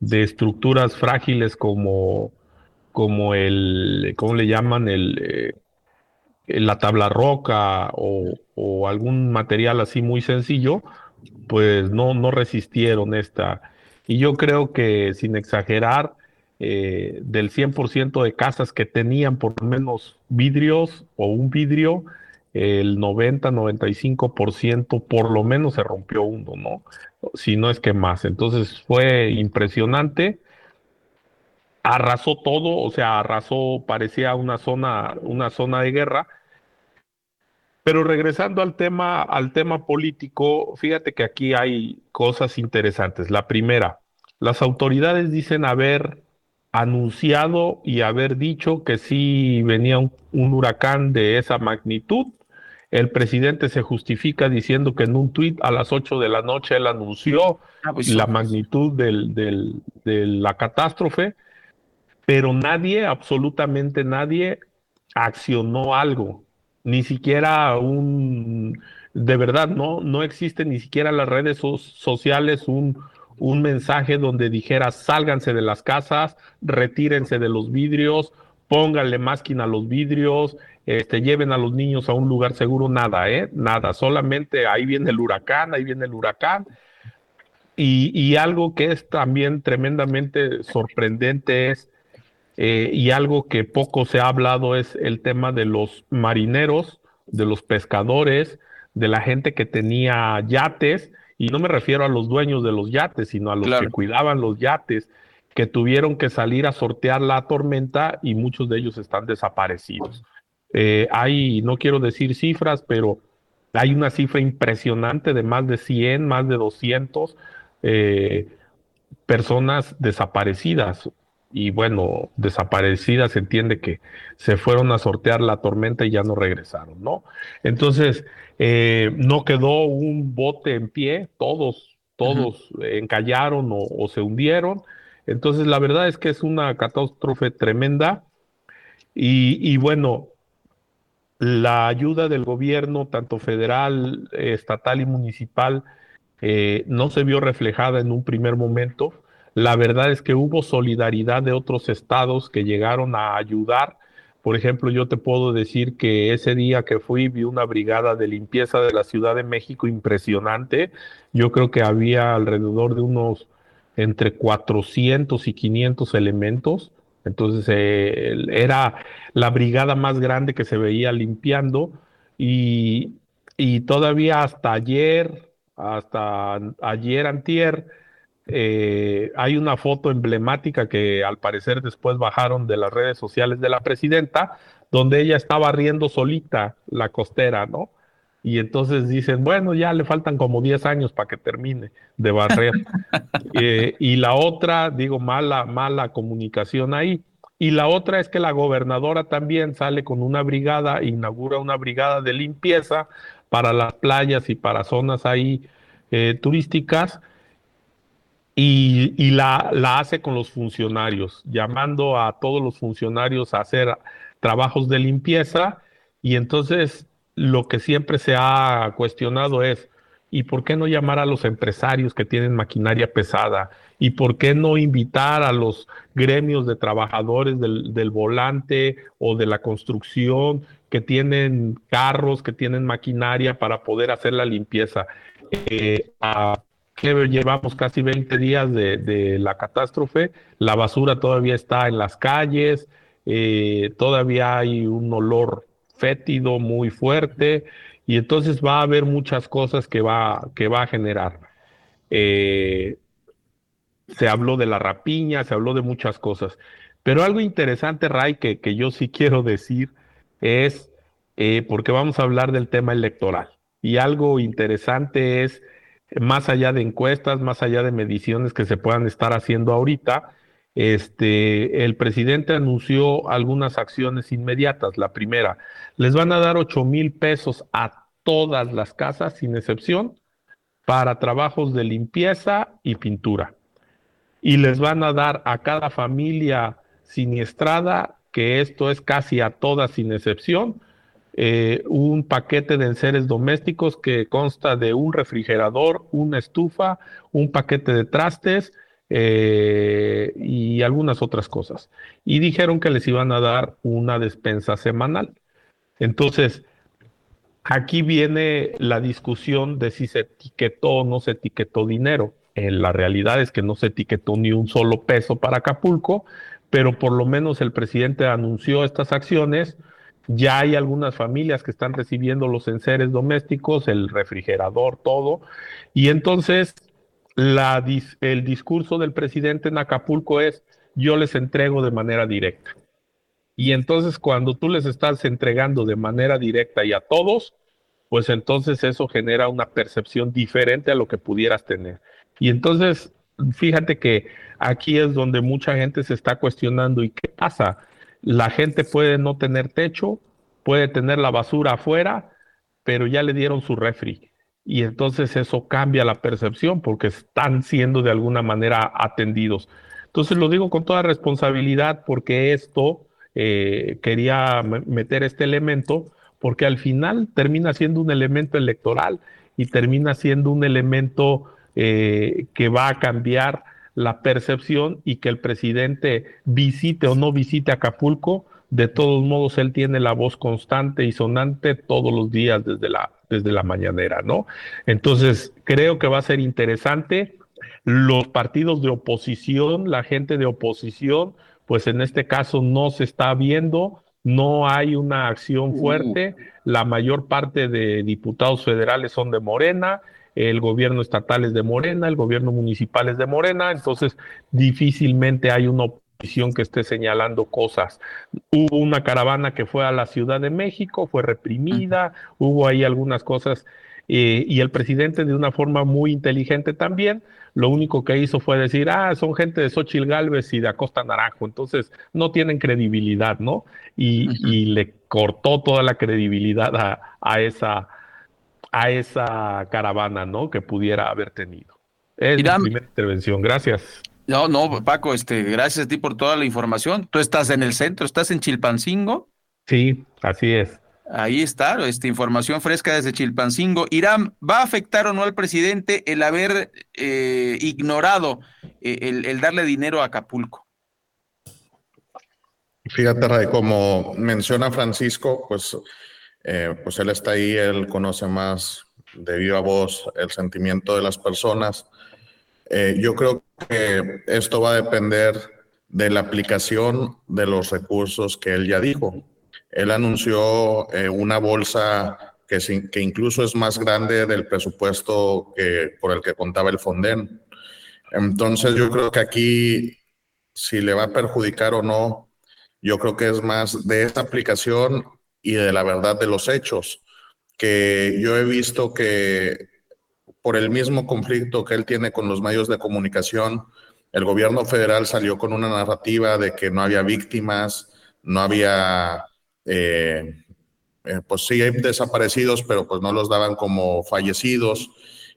de estructuras frágiles como, como el, ¿cómo le llaman? El, eh, la tabla roca o, o, algún material así muy sencillo, pues no, no resistieron esta. Y yo creo que, sin exagerar, eh, del 100% de casas que tenían por lo menos vidrios o un vidrio, el 90-95% por lo menos se rompió uno, ¿no? Si no es que más. Entonces fue impresionante. Arrasó todo, o sea, arrasó, parecía una zona, una zona de guerra pero regresando al tema, al tema político, fíjate que aquí hay cosas interesantes. La primera, las autoridades dicen haber anunciado y haber dicho que sí venía un, huracán de esa magnitud. El presidente se justifica diciendo que en un tuit a las 8 de la noche él anunció ah, pues la magnitud del, de la catástrofe, pero nadie, absolutamente nadie, accionó algo. Ni siquiera un, de verdad, no, no existe ni siquiera en las redes sociales un, un mensaje donde dijera sálganse de las casas, retírense de los vidrios, pónganle másquina a los vidrios, este, lleven a los niños a un lugar seguro, nada, ¿eh? Nada, solamente ahí viene el huracán, ahí viene el huracán. Y, y algo que es también tremendamente sorprendente es eh, y algo que poco se ha hablado es el tema de los marineros, de los pescadores, de la gente que tenía yates, y no me refiero a los dueños de los yates, sino a los que cuidaban los yates, que tuvieron que salir a sortear la tormenta y muchos de ellos están desaparecidos. Eh, hay, no quiero decir cifras, pero hay una cifra impresionante de más de 100, más de 200 eh, personas desaparecidas y bueno, desaparecidas, se entiende que se fueron a sortear la tormenta y ya no regresaron, ¿no? Entonces, eh, no quedó un bote en pie, todos, todos encallaron o, se hundieron. Entonces, la verdad es que es una catástrofe tremenda. Y, bueno, la ayuda del gobierno, tanto federal, estatal y municipal, eh, no se vio reflejada en un primer momento la verdad es que hubo solidaridad de otros estados que llegaron a ayudar. Por ejemplo, yo te puedo decir que ese día que fui vi una brigada de limpieza de la Ciudad de México impresionante. Yo creo que había alrededor de unos entre 400 y 500 elementos. Entonces eh, era la brigada más grande que se veía limpiando y, y todavía hasta ayer, hasta ayer antier, eh, hay una foto emblemática que al parecer después bajaron de las redes sociales de la presidenta, donde ella estaba riendo solita la costera, ¿no? Y entonces dicen, bueno, ya le faltan como 10 años para que termine de barrer. Eh, y la otra, digo, mala, mala comunicación ahí. Y la otra es que la gobernadora también sale con una brigada, inaugura una brigada de limpieza para las playas y para zonas ahí eh, turísticas y, la, la, hace con los funcionarios, llamando a todos los funcionarios a hacer trabajos de limpieza y entonces lo que siempre se ha cuestionado es, ¿Y por qué no llamar a los empresarios que tienen maquinaria pesada? ¿Y por qué no invitar a los gremios de trabajadores del, volante o de la construcción que tienen carros, que tienen maquinaria para poder hacer la limpieza? Eh, llevamos casi 20 días de, la catástrofe, la basura todavía está en las calles, eh, todavía hay un olor fétido muy fuerte y entonces va a haber muchas cosas que va, que va a generar. Eh, se habló de la rapiña, se habló de muchas cosas, pero algo interesante, Ray, que, que yo sí quiero decir es, eh, porque vamos a hablar del tema electoral, y algo interesante es, más allá de encuestas, más allá de mediciones que se puedan estar haciendo ahorita, este, el presidente anunció algunas acciones inmediatas. La primera, les van a dar 8 mil pesos a todas las casas, sin excepción, para trabajos de limpieza y pintura. Y les van a dar a cada familia siniestrada, que esto es casi a todas sin excepción, eh, un paquete de enseres domésticos que consta de un refrigerador, una estufa, un paquete de trastes, eh, y algunas otras cosas. Y dijeron que les iban a dar una despensa semanal. Entonces, aquí viene la discusión de si se etiquetó o no se etiquetó dinero. Eh, la realidad es que no se etiquetó ni un solo peso para Acapulco, pero por lo menos el presidente anunció estas acciones. Ya hay algunas familias que están recibiendo los enseres domésticos, el refrigerador, todo. Y entonces la, el discurso del presidente en Acapulco es, yo les entrego de manera directa. Y entonces cuando tú les estás entregando de manera directa y a todos, pues entonces eso genera una percepción diferente a lo que pudieras tener. Y entonces, fíjate que aquí es donde mucha gente se está cuestionando, ¿y qué pasa? La gente puede no tener techo, puede tener la basura afuera, pero ya le dieron su refri y entonces eso cambia la percepción porque están siendo de alguna manera atendidos. Entonces lo digo con toda responsabilidad porque esto, eh, quería meter este elemento, porque al final termina siendo un elemento electoral y termina siendo un elemento eh, que va a cambiar la percepción y que el presidente visite o no visite Acapulco, de todos modos él tiene la voz constante y sonante todos los días desde la desde la mañanera, ¿no? Entonces, creo que va a ser interesante. Los partidos de oposición, la gente de oposición, pues en este caso no se está viendo, no hay una acción uh. fuerte. La mayor parte de diputados federales son de Morena, el gobierno estatal es de Morena, el gobierno municipal es de Morena, entonces difícilmente hay una que esté señalando cosas. Hubo una caravana que fue a la Ciudad de México, fue reprimida, hubo ahí algunas cosas eh, y el presidente de una forma muy inteligente también, lo único que hizo fue decir, ah, son gente de Xochil Gálvez y de Acosta Naranjo, entonces no tienen credibilidad, ¿no? Y, le cortó toda la credibilidad a, esa, a esa caravana, ¿no? Que pudiera haber tenido. Es mi primera intervención. Gracias. No, no, Paco, este, gracias a ti por toda la información. Tú estás en el centro, estás en Chilpancingo. Sí, así es. Ahí está, esta información fresca desde Chilpancingo. Irán, ¿va a afectar o no al presidente el haber eh, ignorado eh, el, darle dinero a Acapulco? Fíjate, Ray, como menciona Francisco, pues, eh, pues él está ahí, él conoce más de viva voz el sentimiento de las personas. Eh, yo creo que esto va a depender de la aplicación de los recursos que él ya dijo. Él anunció eh, una bolsa que, que, incluso es más grande del presupuesto que, por el que contaba el Fonden. Entonces yo creo que aquí, si le va a perjudicar o no, yo creo que es más de esta aplicación y de la verdad de los hechos, que yo he visto que por el mismo conflicto que él tiene con los medios de comunicación, el gobierno federal salió con una narrativa de que no había víctimas, no había, eh, eh, pues sí desaparecidos, pero pues no los daban como fallecidos.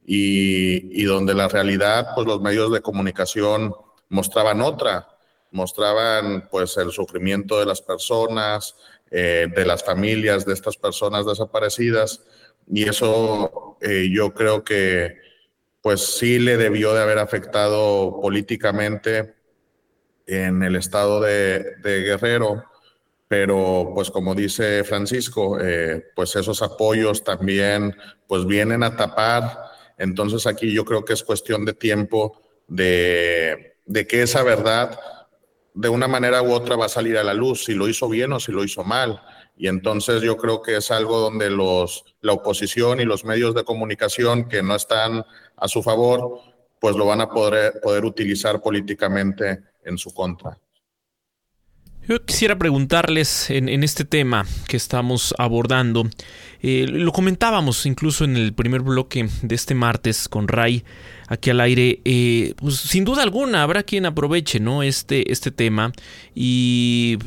Y, donde la realidad, pues los medios de comunicación mostraban otra, mostraban pues el sufrimiento de las personas, eh, de las familias de estas personas desaparecidas y eso eh, yo creo que pues sí le debió de haber afectado políticamente en el estado de, Guerrero, pero pues como dice Francisco, eh, pues esos apoyos también pues vienen a tapar, entonces aquí yo creo que es cuestión de tiempo de, de que esa verdad de una manera u otra va a salir a la luz, si lo hizo bien o si lo hizo mal. Y entonces yo creo que es algo donde los, la oposición y los medios de comunicación que no están a su favor, pues lo van a poder, poder utilizar políticamente en su contra. Yo quisiera preguntarles en, este tema que estamos abordando, eh, lo comentábamos incluso en el primer bloque de este martes con Ray aquí al aire, eh, pues sin duda alguna habrá quien aproveche ¿no? este, este tema y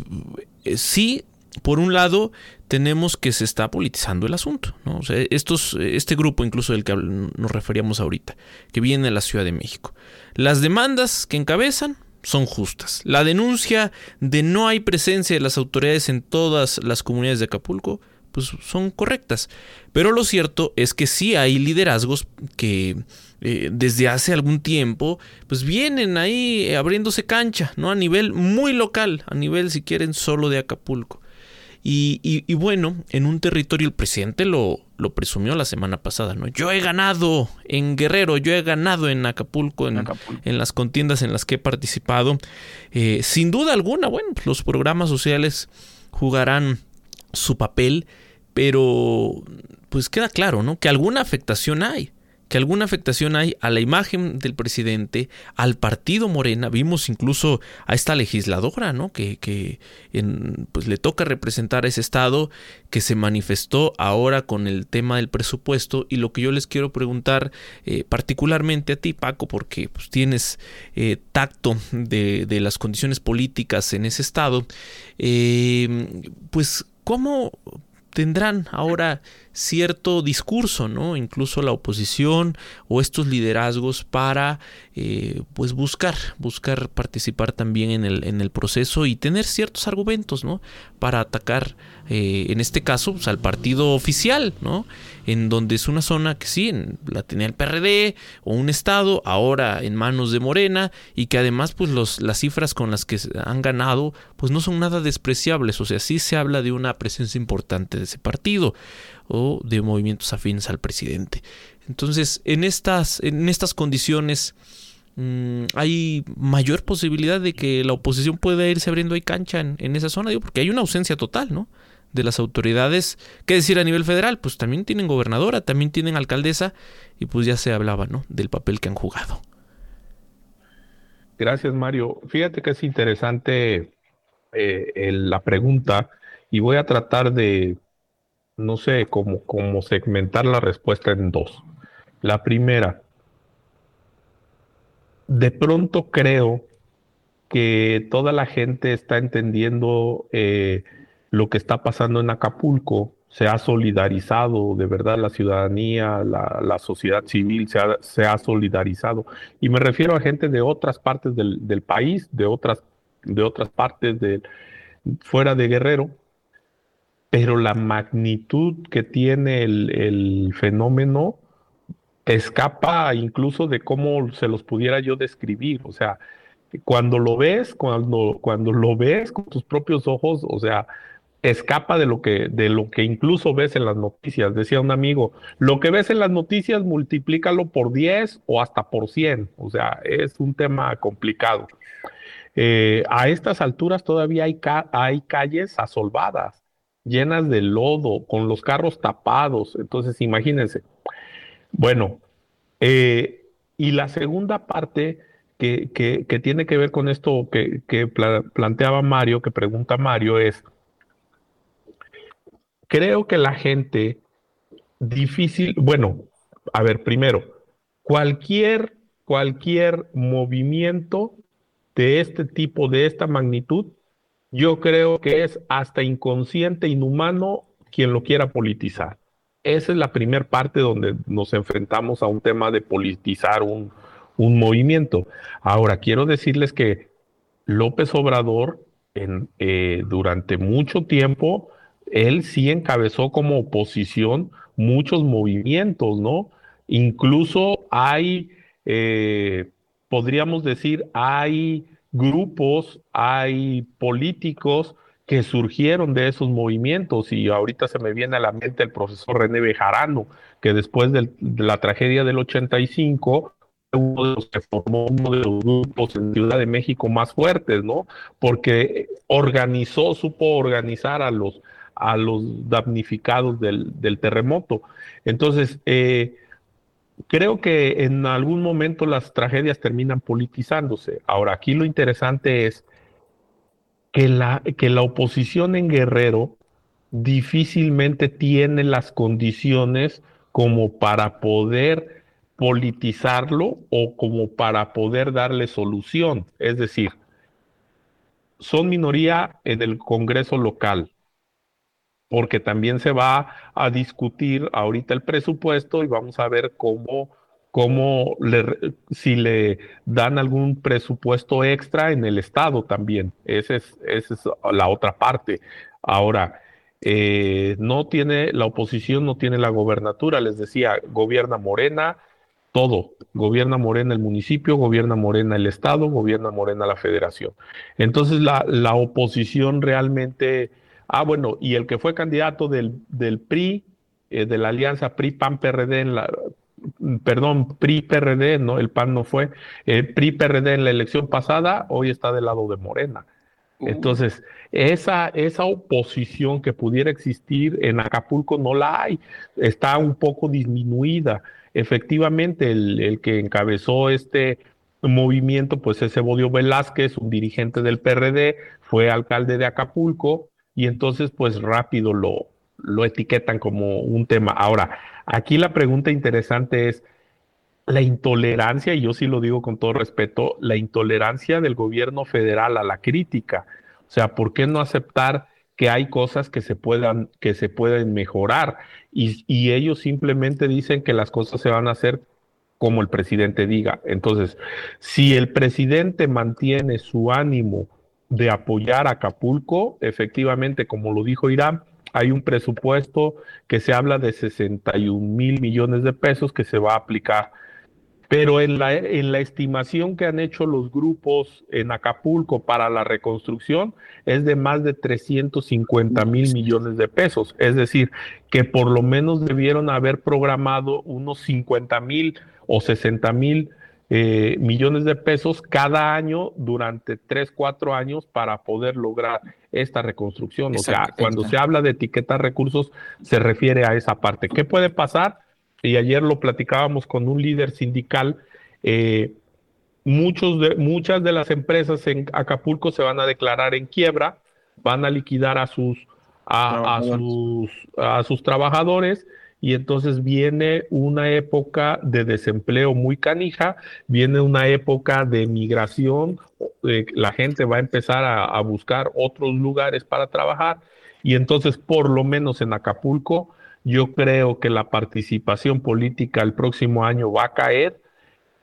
eh, sí, por un lado, tenemos que se está politizando el asunto. ¿no? estos, este grupo, incluso del que nos referíamos ahorita, que viene de la Ciudad de México. Las demandas que encabezan son justas. La denuncia de no hay presencia de las autoridades en todas las comunidades de Acapulco, pues son correctas. Pero lo cierto es que sí hay liderazgos que eh, desde hace algún tiempo, pues vienen ahí abriéndose cancha, ¿no? A nivel muy local, a nivel, si quieren, solo de Acapulco. Y, bueno, en un territorio el presidente lo, lo, presumió la semana pasada, ¿no? Yo he ganado en Guerrero, yo he ganado en Acapulco, en, en las contiendas en las que he participado. Eh, sin duda alguna, bueno, pues los programas sociales jugarán su papel, pero pues queda claro, ¿no? Que alguna afectación hay que alguna afectación hay a la imagen del presidente, al partido Morena. Vimos incluso a esta legisladora, ¿no? Que, que pues le toca representar a ese estado, que se manifestó ahora con el tema del presupuesto. Y lo que yo les quiero preguntar, eh, particularmente a ti, Paco, porque pues, tienes eh, tacto de, de, las condiciones políticas en ese estado, eh, pues, ¿cómo tendrán ahora cierto discurso, ¿no? Incluso la oposición o estos liderazgos para eh, pues buscar, buscar participar también en el, en el proceso y tener ciertos argumentos, ¿no? Para atacar, eh, en este caso, pues, al partido oficial, ¿no? En donde es una zona que sí, la tenía el PRD o un estado, ahora en manos de Morena y que además pues los, las cifras con las que han ganado pues no son nada despreciables, o sea, sí se habla de una presencia importante de ese partido o de movimientos afines al presidente. Entonces, en estas, en estas condiciones mm, hay mayor posibilidad de que la oposición pueda irse abriendo ahí cancha en, esa zona, digo, porque hay una ausencia total, ¿no? De las autoridades, ¿qué decir a nivel federal? Pues también tienen gobernadora, también tienen alcaldesa y pues ya se hablaba, ¿no? Del papel que han jugado. Gracias, Mario. Fíjate que es interesante eh, la pregunta y voy a tratar de no sé cómo, cómo segmentar la respuesta en dos. La primera, de pronto creo que toda la gente está entendiendo eh, lo que está pasando en Acapulco, se ha solidarizado, de verdad la ciudadanía, la, sociedad civil se ha, se ha, solidarizado. Y me refiero a gente de otras partes del, del país, de otras, de otras partes de, fuera de Guerrero, pero la magnitud que tiene el, fenómeno escapa incluso de cómo se los pudiera yo describir. O sea, cuando lo ves, cuando, cuando lo ves con tus propios ojos, o sea, escapa de lo que de lo que incluso ves en las noticias. Decía un amigo, lo que ves en las noticias multiplícalo por 10 o hasta por 100. O sea, es un tema complicado. Eh, a estas alturas todavía hay, hay calles asolvadas llenas de lodo, con los carros tapados. Entonces, imagínense. Bueno, eh, y la segunda parte que, que, tiene que ver con esto que, que planteaba Mario, que pregunta Mario, es, creo que la gente difícil, bueno, a ver, primero, cualquier, cualquier movimiento de este tipo, de esta magnitud, yo creo que es hasta inconsciente, inhumano quien lo quiera politizar. Esa es la primera parte donde nos enfrentamos a un tema de politizar un, movimiento. Ahora, quiero decirles que López Obrador, eh, durante mucho tiempo, él sí encabezó como oposición muchos movimientos, ¿no? Incluso hay, eh, podríamos decir, hay grupos, hay políticos que surgieron de esos movimientos y ahorita se me viene a la mente el profesor René Bejarano, que después de la tragedia del 85 uno de los que formó uno de los grupos en Ciudad de México más fuertes, ¿no? Porque organizó, supo organizar a los, a los damnificados del, terremoto. Entonces, eh, creo que en algún momento las tragedias terminan politizándose. Ahora, aquí lo interesante es que la, que la oposición en Guerrero difícilmente tiene las condiciones como para poder politizarlo o como para poder darle solución. Es decir, son minoría en el Congreso local, porque también se va a discutir ahorita el presupuesto y vamos a ver cómo, cómo le, si le dan algún presupuesto extra en el Estado también. Esa es, esa es la otra parte. Ahora, eh, no tiene, la oposición no tiene la gobernatura, les decía, gobierna Morena, todo. Gobierna Morena el municipio, gobierna Morena el Estado, gobierna Morena la federación. Entonces la, la oposición realmente, ah, bueno, y el que fue candidato del, del PRI, eh, de la alianza PRI-PAN-PRD en la, perdón, PRI-PRD, no, el PAN no fue, eh, PRI-PRD en la elección pasada, hoy está del lado de Morena. Uh. Entonces, esa, esa oposición que pudiera existir en Acapulco no la hay, está un poco disminuida efectivamente el, que encabezó este movimiento, pues es Evodio Velázquez, un dirigente del PRD, fue alcalde de Acapulco y entonces pues rápido lo, lo etiquetan como un tema. Ahora, aquí la pregunta interesante es la intolerancia, y yo sí lo digo con todo respeto, la intolerancia del gobierno federal a la crítica. O sea, ¿por qué no aceptar que hay cosas que se puedan, que se pueden mejorar y, y ellos simplemente dicen que las cosas se van a hacer como el presidente diga. Entonces, si el presidente mantiene su ánimo de apoyar a Acapulco, efectivamente, como lo dijo Irán, hay un presupuesto que se habla de 61 mil millones de pesos que se va a aplicar pero en la, en la estimación que han hecho los grupos en Acapulco para la reconstrucción es de más de 350 mil millones de pesos. Es decir, que por lo menos debieron haber programado unos 50 mil o 60 mil eh, millones de pesos cada año durante 3, 4 años para poder lograr esta reconstrucción. o sea, cuando se habla de etiquetar recursos, se refiere a esa parte. ¿Qué puede pasar? y ayer lo platicábamos con un líder sindical, eh, muchos de, muchas de las empresas en Acapulco se van a declarar en quiebra, van a liquidar a sus, a, sus, a sus trabajadores y entonces viene una época de desempleo muy canija, viene una época de migración, eh, la gente va a empezar a, buscar otros lugares para trabajar y entonces por lo menos en Acapulco yo creo que la participación política el próximo año va a caer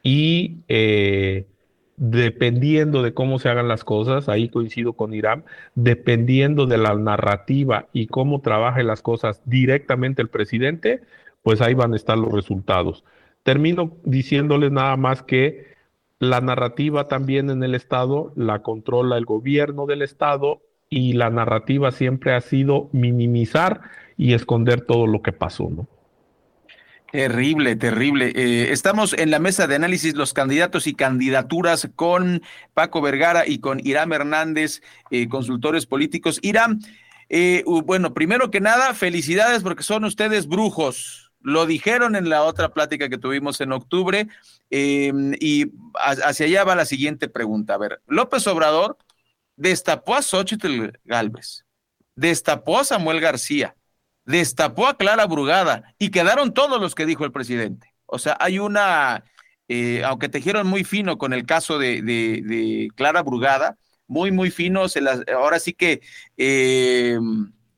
y eh, dependiendo de cómo se hagan las cosas, ahí coincido con Irán, dependiendo de la narrativa y cómo trabaje las cosas directamente el presidente, pues ahí van a estar los resultados. Termino diciéndoles nada más que la narrativa también en el Estado la controla el gobierno del Estado y la narrativa siempre ha sido minimizar y esconder todo lo que pasó, ¿no? Terrible, terrible. Eh, estamos en la mesa de análisis los candidatos y candidaturas con Paco Vergara y con Irán Hernández, eh, consultores políticos. Irán, eh, bueno, primero que nada, felicidades porque son ustedes brujos. Lo dijeron en la otra plática que tuvimos en octubre y hacia allá va la siguiente pregunta. A ver, López Obrador destapó a Xochitl Galvez, destapó a Samuel García, destapó a Clara Brugada y quedaron todos los que dijo el presidente. O sea, hay una, eh, aunque tejieron muy fino con el caso de, Clara Brugada, muy, muy fino, se las, ahora sí que... Eh,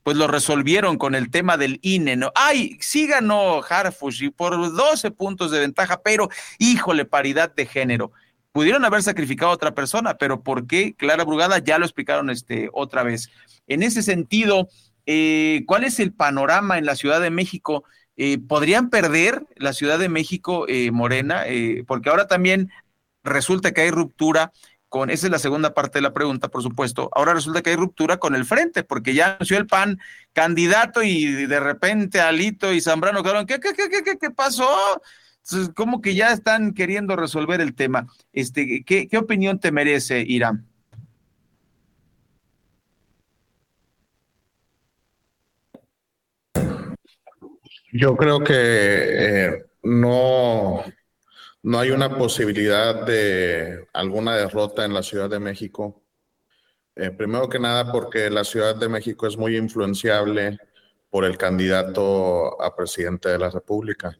pues lo resolvieron con el tema del INE, ¿no? Ay, sí ganó Harfush y por 12 puntos de ventaja, pero híjole, paridad de género. Pudieron haber sacrificado a otra persona, pero ¿por qué Clara Brugada? Ya lo explicaron este, otra vez. En ese sentido, eh, ¿cuál es el panorama en la Ciudad de México? eh, ¿podrían perder la Ciudad de México, Morena? porque ahora también resulta que hay ruptura con, esa es la segunda parte de la pregunta, por supuesto, ahora resulta que hay ruptura con el frente, porque ya anunció el PAN candidato y de repente Alito y Zambrano quedaron, ¿qué, qué, qué, qué, qué pasó? Entonces, como que ya están queriendo resolver el tema. Este, ¿qué, qué opinión te merece, Irán? Yo creo que eh, no, no hay una posibilidad de alguna derrota en la Ciudad de México. Eh, primero que nada porque la Ciudad de México es muy influenciable por el candidato a presidente de la República.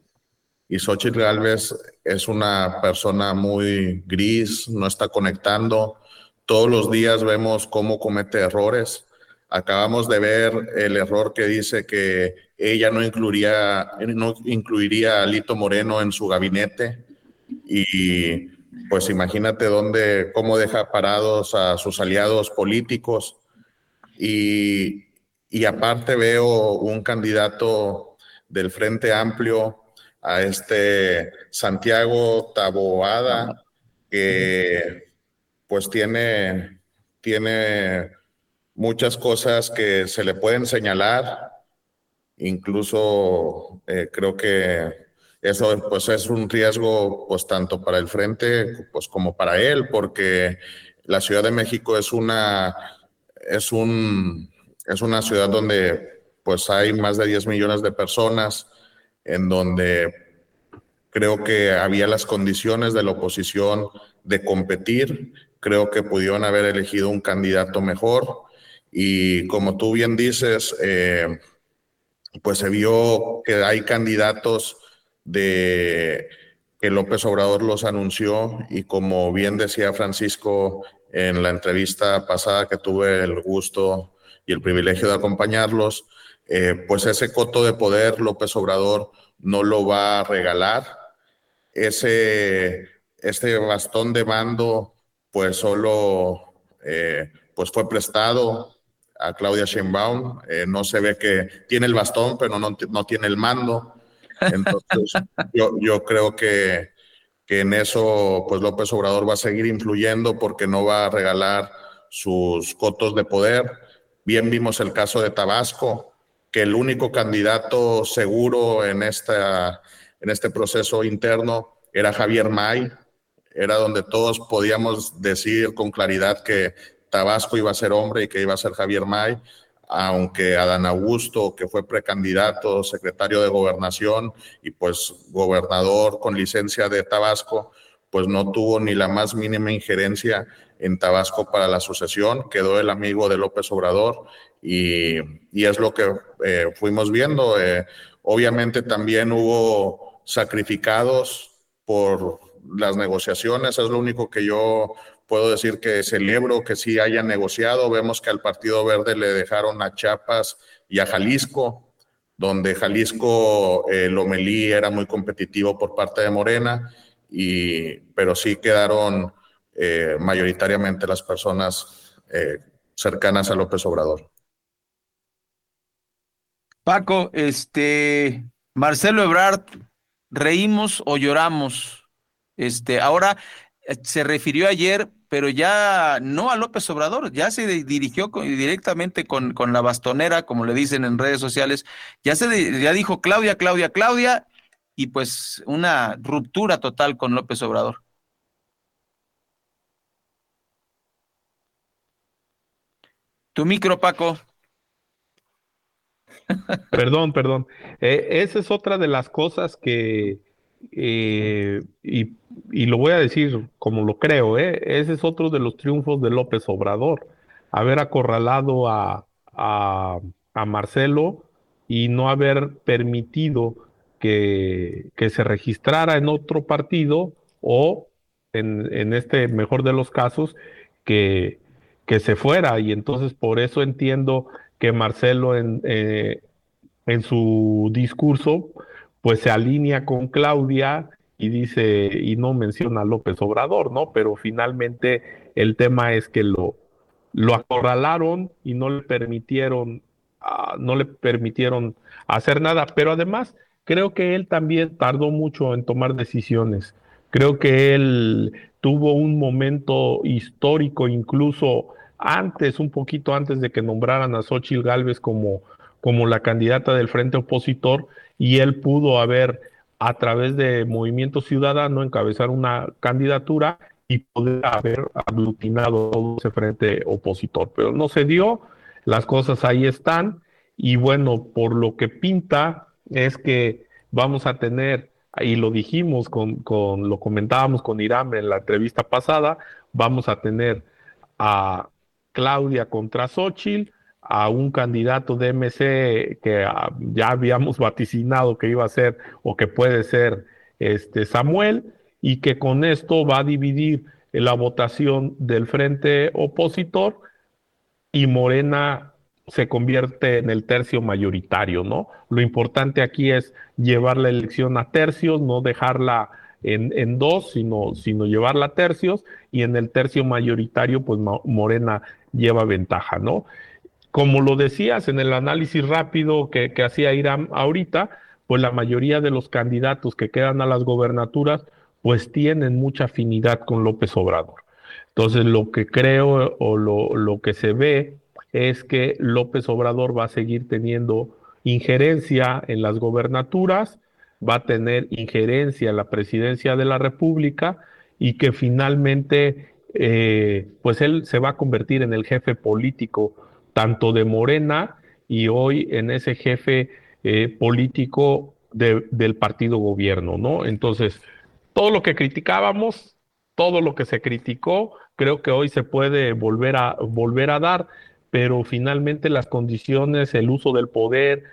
Y Xochitl Gálvez es una persona muy gris, no está conectando. Todos los días vemos cómo comete errores. Acabamos de ver el error que dice que ella no incluiría, no incluiría a Lito Moreno en su gabinete y pues imagínate dónde, cómo deja parados a sus aliados políticos. Y, y aparte veo un candidato del Frente Amplio, a este Santiago Taboada, que pues tiene, tiene muchas cosas que se le pueden señalar. Incluso eh, creo que eso pues es un riesgo pues tanto para el frente pues como para él porque la Ciudad de México es una es un es una ciudad donde pues hay más de 10 millones de personas en donde creo que había las condiciones de la oposición de competir creo que pudieron haber elegido un candidato mejor y como tú bien dices eh, pues se vio que hay candidatos de que López Obrador los anunció y como bien decía Francisco en la entrevista pasada que tuve el gusto y el privilegio de acompañarlos, eh, pues ese coto de poder López Obrador no lo va a regalar. Ese, este bastón de mando pues solo eh, pues fue prestado a Claudia Sheinbaum. Eh, no se ve que tiene el bastón, pero no, no tiene el mando. Entonces, yo, yo creo que, que en eso, pues López Obrador va a seguir influyendo porque no va a regalar sus cotos de poder. Bien vimos el caso de Tabasco, que el único candidato seguro en, esta, en este proceso interno era Javier May, era donde todos podíamos decir con claridad que Tabasco iba a ser hombre y que iba a ser Javier May aunque Adán Augusto, que fue precandidato, secretario de gobernación y pues gobernador con licencia de Tabasco, pues no tuvo ni la más mínima injerencia en Tabasco para la sucesión, quedó el amigo de López Obrador y, es lo que eh, fuimos viendo. Eh, obviamente también hubo sacrificados por las negociaciones, es lo único que yo puedo decir que celebro que sí haya negociado. Vemos que al Partido Verde le dejaron a Chiapas y a Jalisco, donde Jalisco, eh, Lomelí era muy competitivo por parte de Morena, y, pero sí quedaron eh, mayoritariamente las personas eh, cercanas a López Obrador. Paco, este, Marcelo Ebrard, ¿reímos o lloramos? Este, ahora se refirió ayer pero ya no a López Obrador, ya se dirigió directamente con, con, la bastonera, como le dicen en redes sociales, ya se ya dijo Claudia, Claudia, Claudia, y pues una ruptura total con López Obrador. Tu micro, Paco. Perdón, perdón. Eh, esa es otra de las cosas que, eh, y y lo voy a decir como lo creo, ¿eh? ese es otro de los triunfos de López Obrador, haber acorralado a, a, Marcelo y no haber permitido que, que, se registrara en otro partido o, en, en este mejor de los casos, que, que, se fuera. Y entonces por eso entiendo que Marcelo en, eh, en su discurso pues se alinea con Claudia y dice, y no menciona a López Obrador, ¿no? Pero finalmente el tema es que lo, lo acorralaron y no le permitieron, ah, no le permitieron hacer nada. Pero además, creo que él también tardó mucho en tomar decisiones. Creo que él tuvo un momento histórico, incluso antes, un poquito antes de que nombraran a Xochitl Gálvez como, como la candidata del frente opositor, y él pudo haber, a través de Movimiento Ciudadano, encabezar una candidatura y poder haber aglutinado todo ese frente opositor. Pero no se dio, las cosas ahí están, y bueno, por lo que pinta es que vamos a tener, y lo dijimos con, con lo comentábamos con Irán en la entrevista pasada, vamos a tener a Claudia contra Xochitl, a un candidato de MC que ah, ya habíamos vaticinado que iba a ser o que puede ser este Samuel, y que con esto va a dividir la votación del frente opositor y Morena se convierte en el tercio mayoritario, ¿no? Lo importante aquí es llevar la elección a tercios, no dejarla en, en dos, sino, sino llevarla a tercios, y en el tercio mayoritario, pues Morena lleva ventaja, ¿no? Como lo decías en el análisis rápido que, hacía Irán ahorita, pues la mayoría de los candidatos que quedan a las gobernaturas, pues tienen mucha afinidad con López Obrador. Entonces, lo que creo o lo, lo que se ve es que López Obrador va a seguir teniendo injerencia en las gobernaturas, va a tener injerencia en la presidencia de la República y que finalmente eh, pues él se va a convertir en el jefe político tanto de Morena y hoy en ese jefe eh, político del partido gobierno, ¿no? Entonces, todo lo que criticábamos, todo lo que se criticó, creo que hoy se puede volver a, volver a dar, pero finalmente las condiciones, el uso del poder,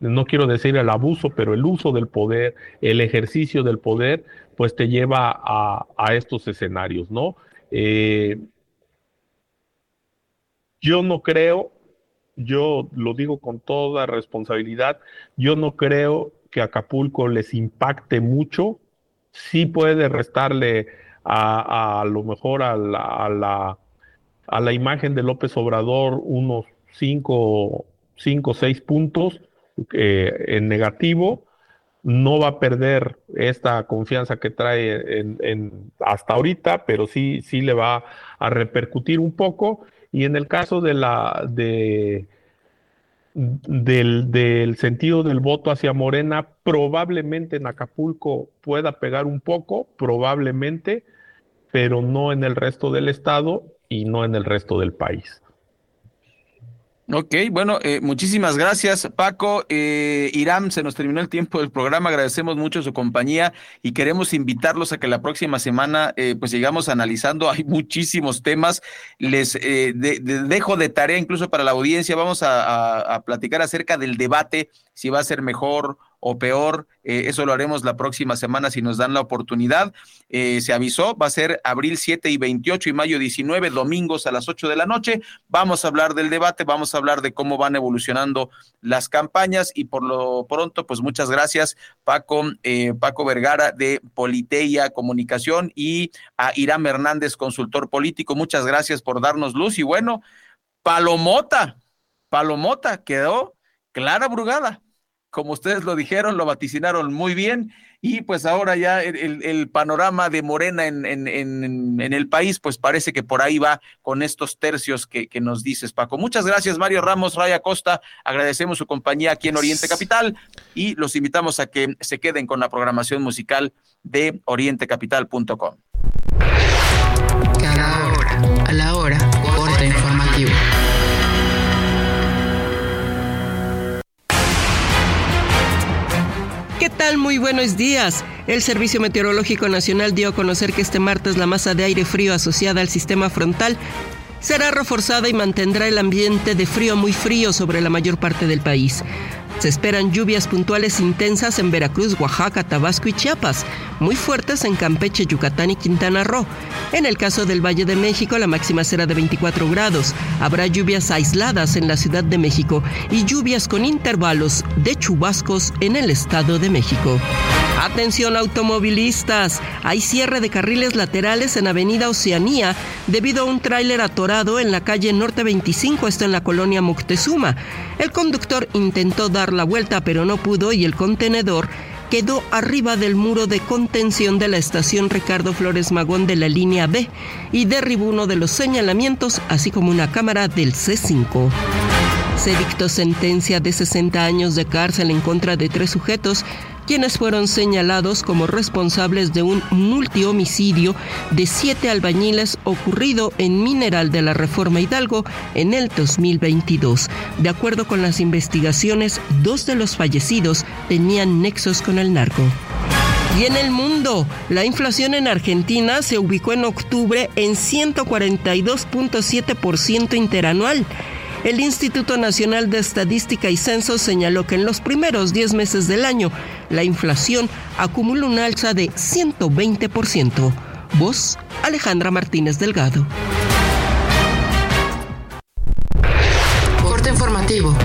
no quiero decir el abuso, pero el uso del poder, el ejercicio del poder, pues te lleva a, a estos escenarios, ¿no? Eh, yo no creo, yo lo digo con toda responsabilidad, yo no creo que Acapulco les impacte mucho, sí puede restarle a, lo mejor a la, a la, imagen de López Obrador unos 5 o 6 puntos eh, en negativo, no va a perder esta confianza que trae en, hasta ahorita, pero sí, sí le va a repercutir un poco. Y en el caso de la, de, del, del sentido del voto hacia Morena, probablemente en Acapulco pueda pegar un poco, probablemente, pero no en el resto del estado y no en el resto del país. Ok, bueno, eh, muchísimas gracias, Paco. Eh, Irán, se nos terminó el tiempo del programa. Agradecemos mucho su compañía y queremos invitarlos a que la próxima semana, eh, pues sigamos analizando. Hay muchísimos temas. Les eh, dejo de tarea incluso para la audiencia. Vamos a platicar acerca del debate, si va a ser mejor o peor. Eh, eso lo haremos la próxima semana si nos dan la oportunidad. Eh, se avisó, va a ser abril 7 y 28 y mayo 19, domingos a las 8 de la noche. Vamos a hablar del debate, vamos a hablar de cómo van evolucionando las campañas y por lo pronto, pues muchas gracias Paco, eh, Paco Vergara de Politeia Comunicación y a Irán Hernández, consultor político. Muchas gracias por darnos luz y bueno, Palomota, Palomota quedó clara brugada como ustedes lo dijeron, lo vaticinaron muy bien y pues ahora ya el, panorama de Morena en, el país pues parece que por ahí va con estos tercios que, que, nos dices Paco. Muchas gracias Mario Ramos, Raya Costa, agradecemos su compañía aquí en Oriente Capital y los invitamos a que se queden con la programación musical de orientecapital.com. Cada hora, a la hora, tal? Muy buenos días. El Servicio Meteorológico Nacional dio a conocer que este martes la masa de aire frío asociada al sistema frontal será reforzada y mantendrá el ambiente de frío muy frío sobre la mayor parte del país. Se esperan lluvias puntuales intensas en Veracruz, Oaxaca, Tabasco y Chiapas, muy fuertes en Campeche, Yucatán y Quintana Roo. En el caso del Valle de México, la máxima será de 24 grados. Habrá lluvias aisladas en la Ciudad de México y lluvias con intervalos de chubascos en el Estado de México. Atención automovilistas, hay cierre de carriles laterales en Avenida Oceanía debido a un tráiler atorado En la calle Norte 25, está en la colonia Moctezuma. El conductor intentó dar la vuelta, pero no pudo y el contenedor quedó arriba del muro de contención de la estación Ricardo Flores Magón de la línea B y derribó uno de los señalamientos, así como una cámara del C5. Se dictó sentencia de 60 años de cárcel en contra de tres sujetos quienes fueron señalados como responsables de un multihomicidio de siete albañiles ocurrido en Mineral de la Reforma Hidalgo en el 2022. De acuerdo con las investigaciones, dos de los fallecidos tenían nexos con el narco. Y en el mundo, la inflación en Argentina se ubicó en octubre en 142.7% interanual el Instituto Nacional de Estadística y Censo señaló que en los primeros 10 meses del año la inflación acumula un alza de 120%. Voz Alejandra Martínez Delgado. Corte informativo.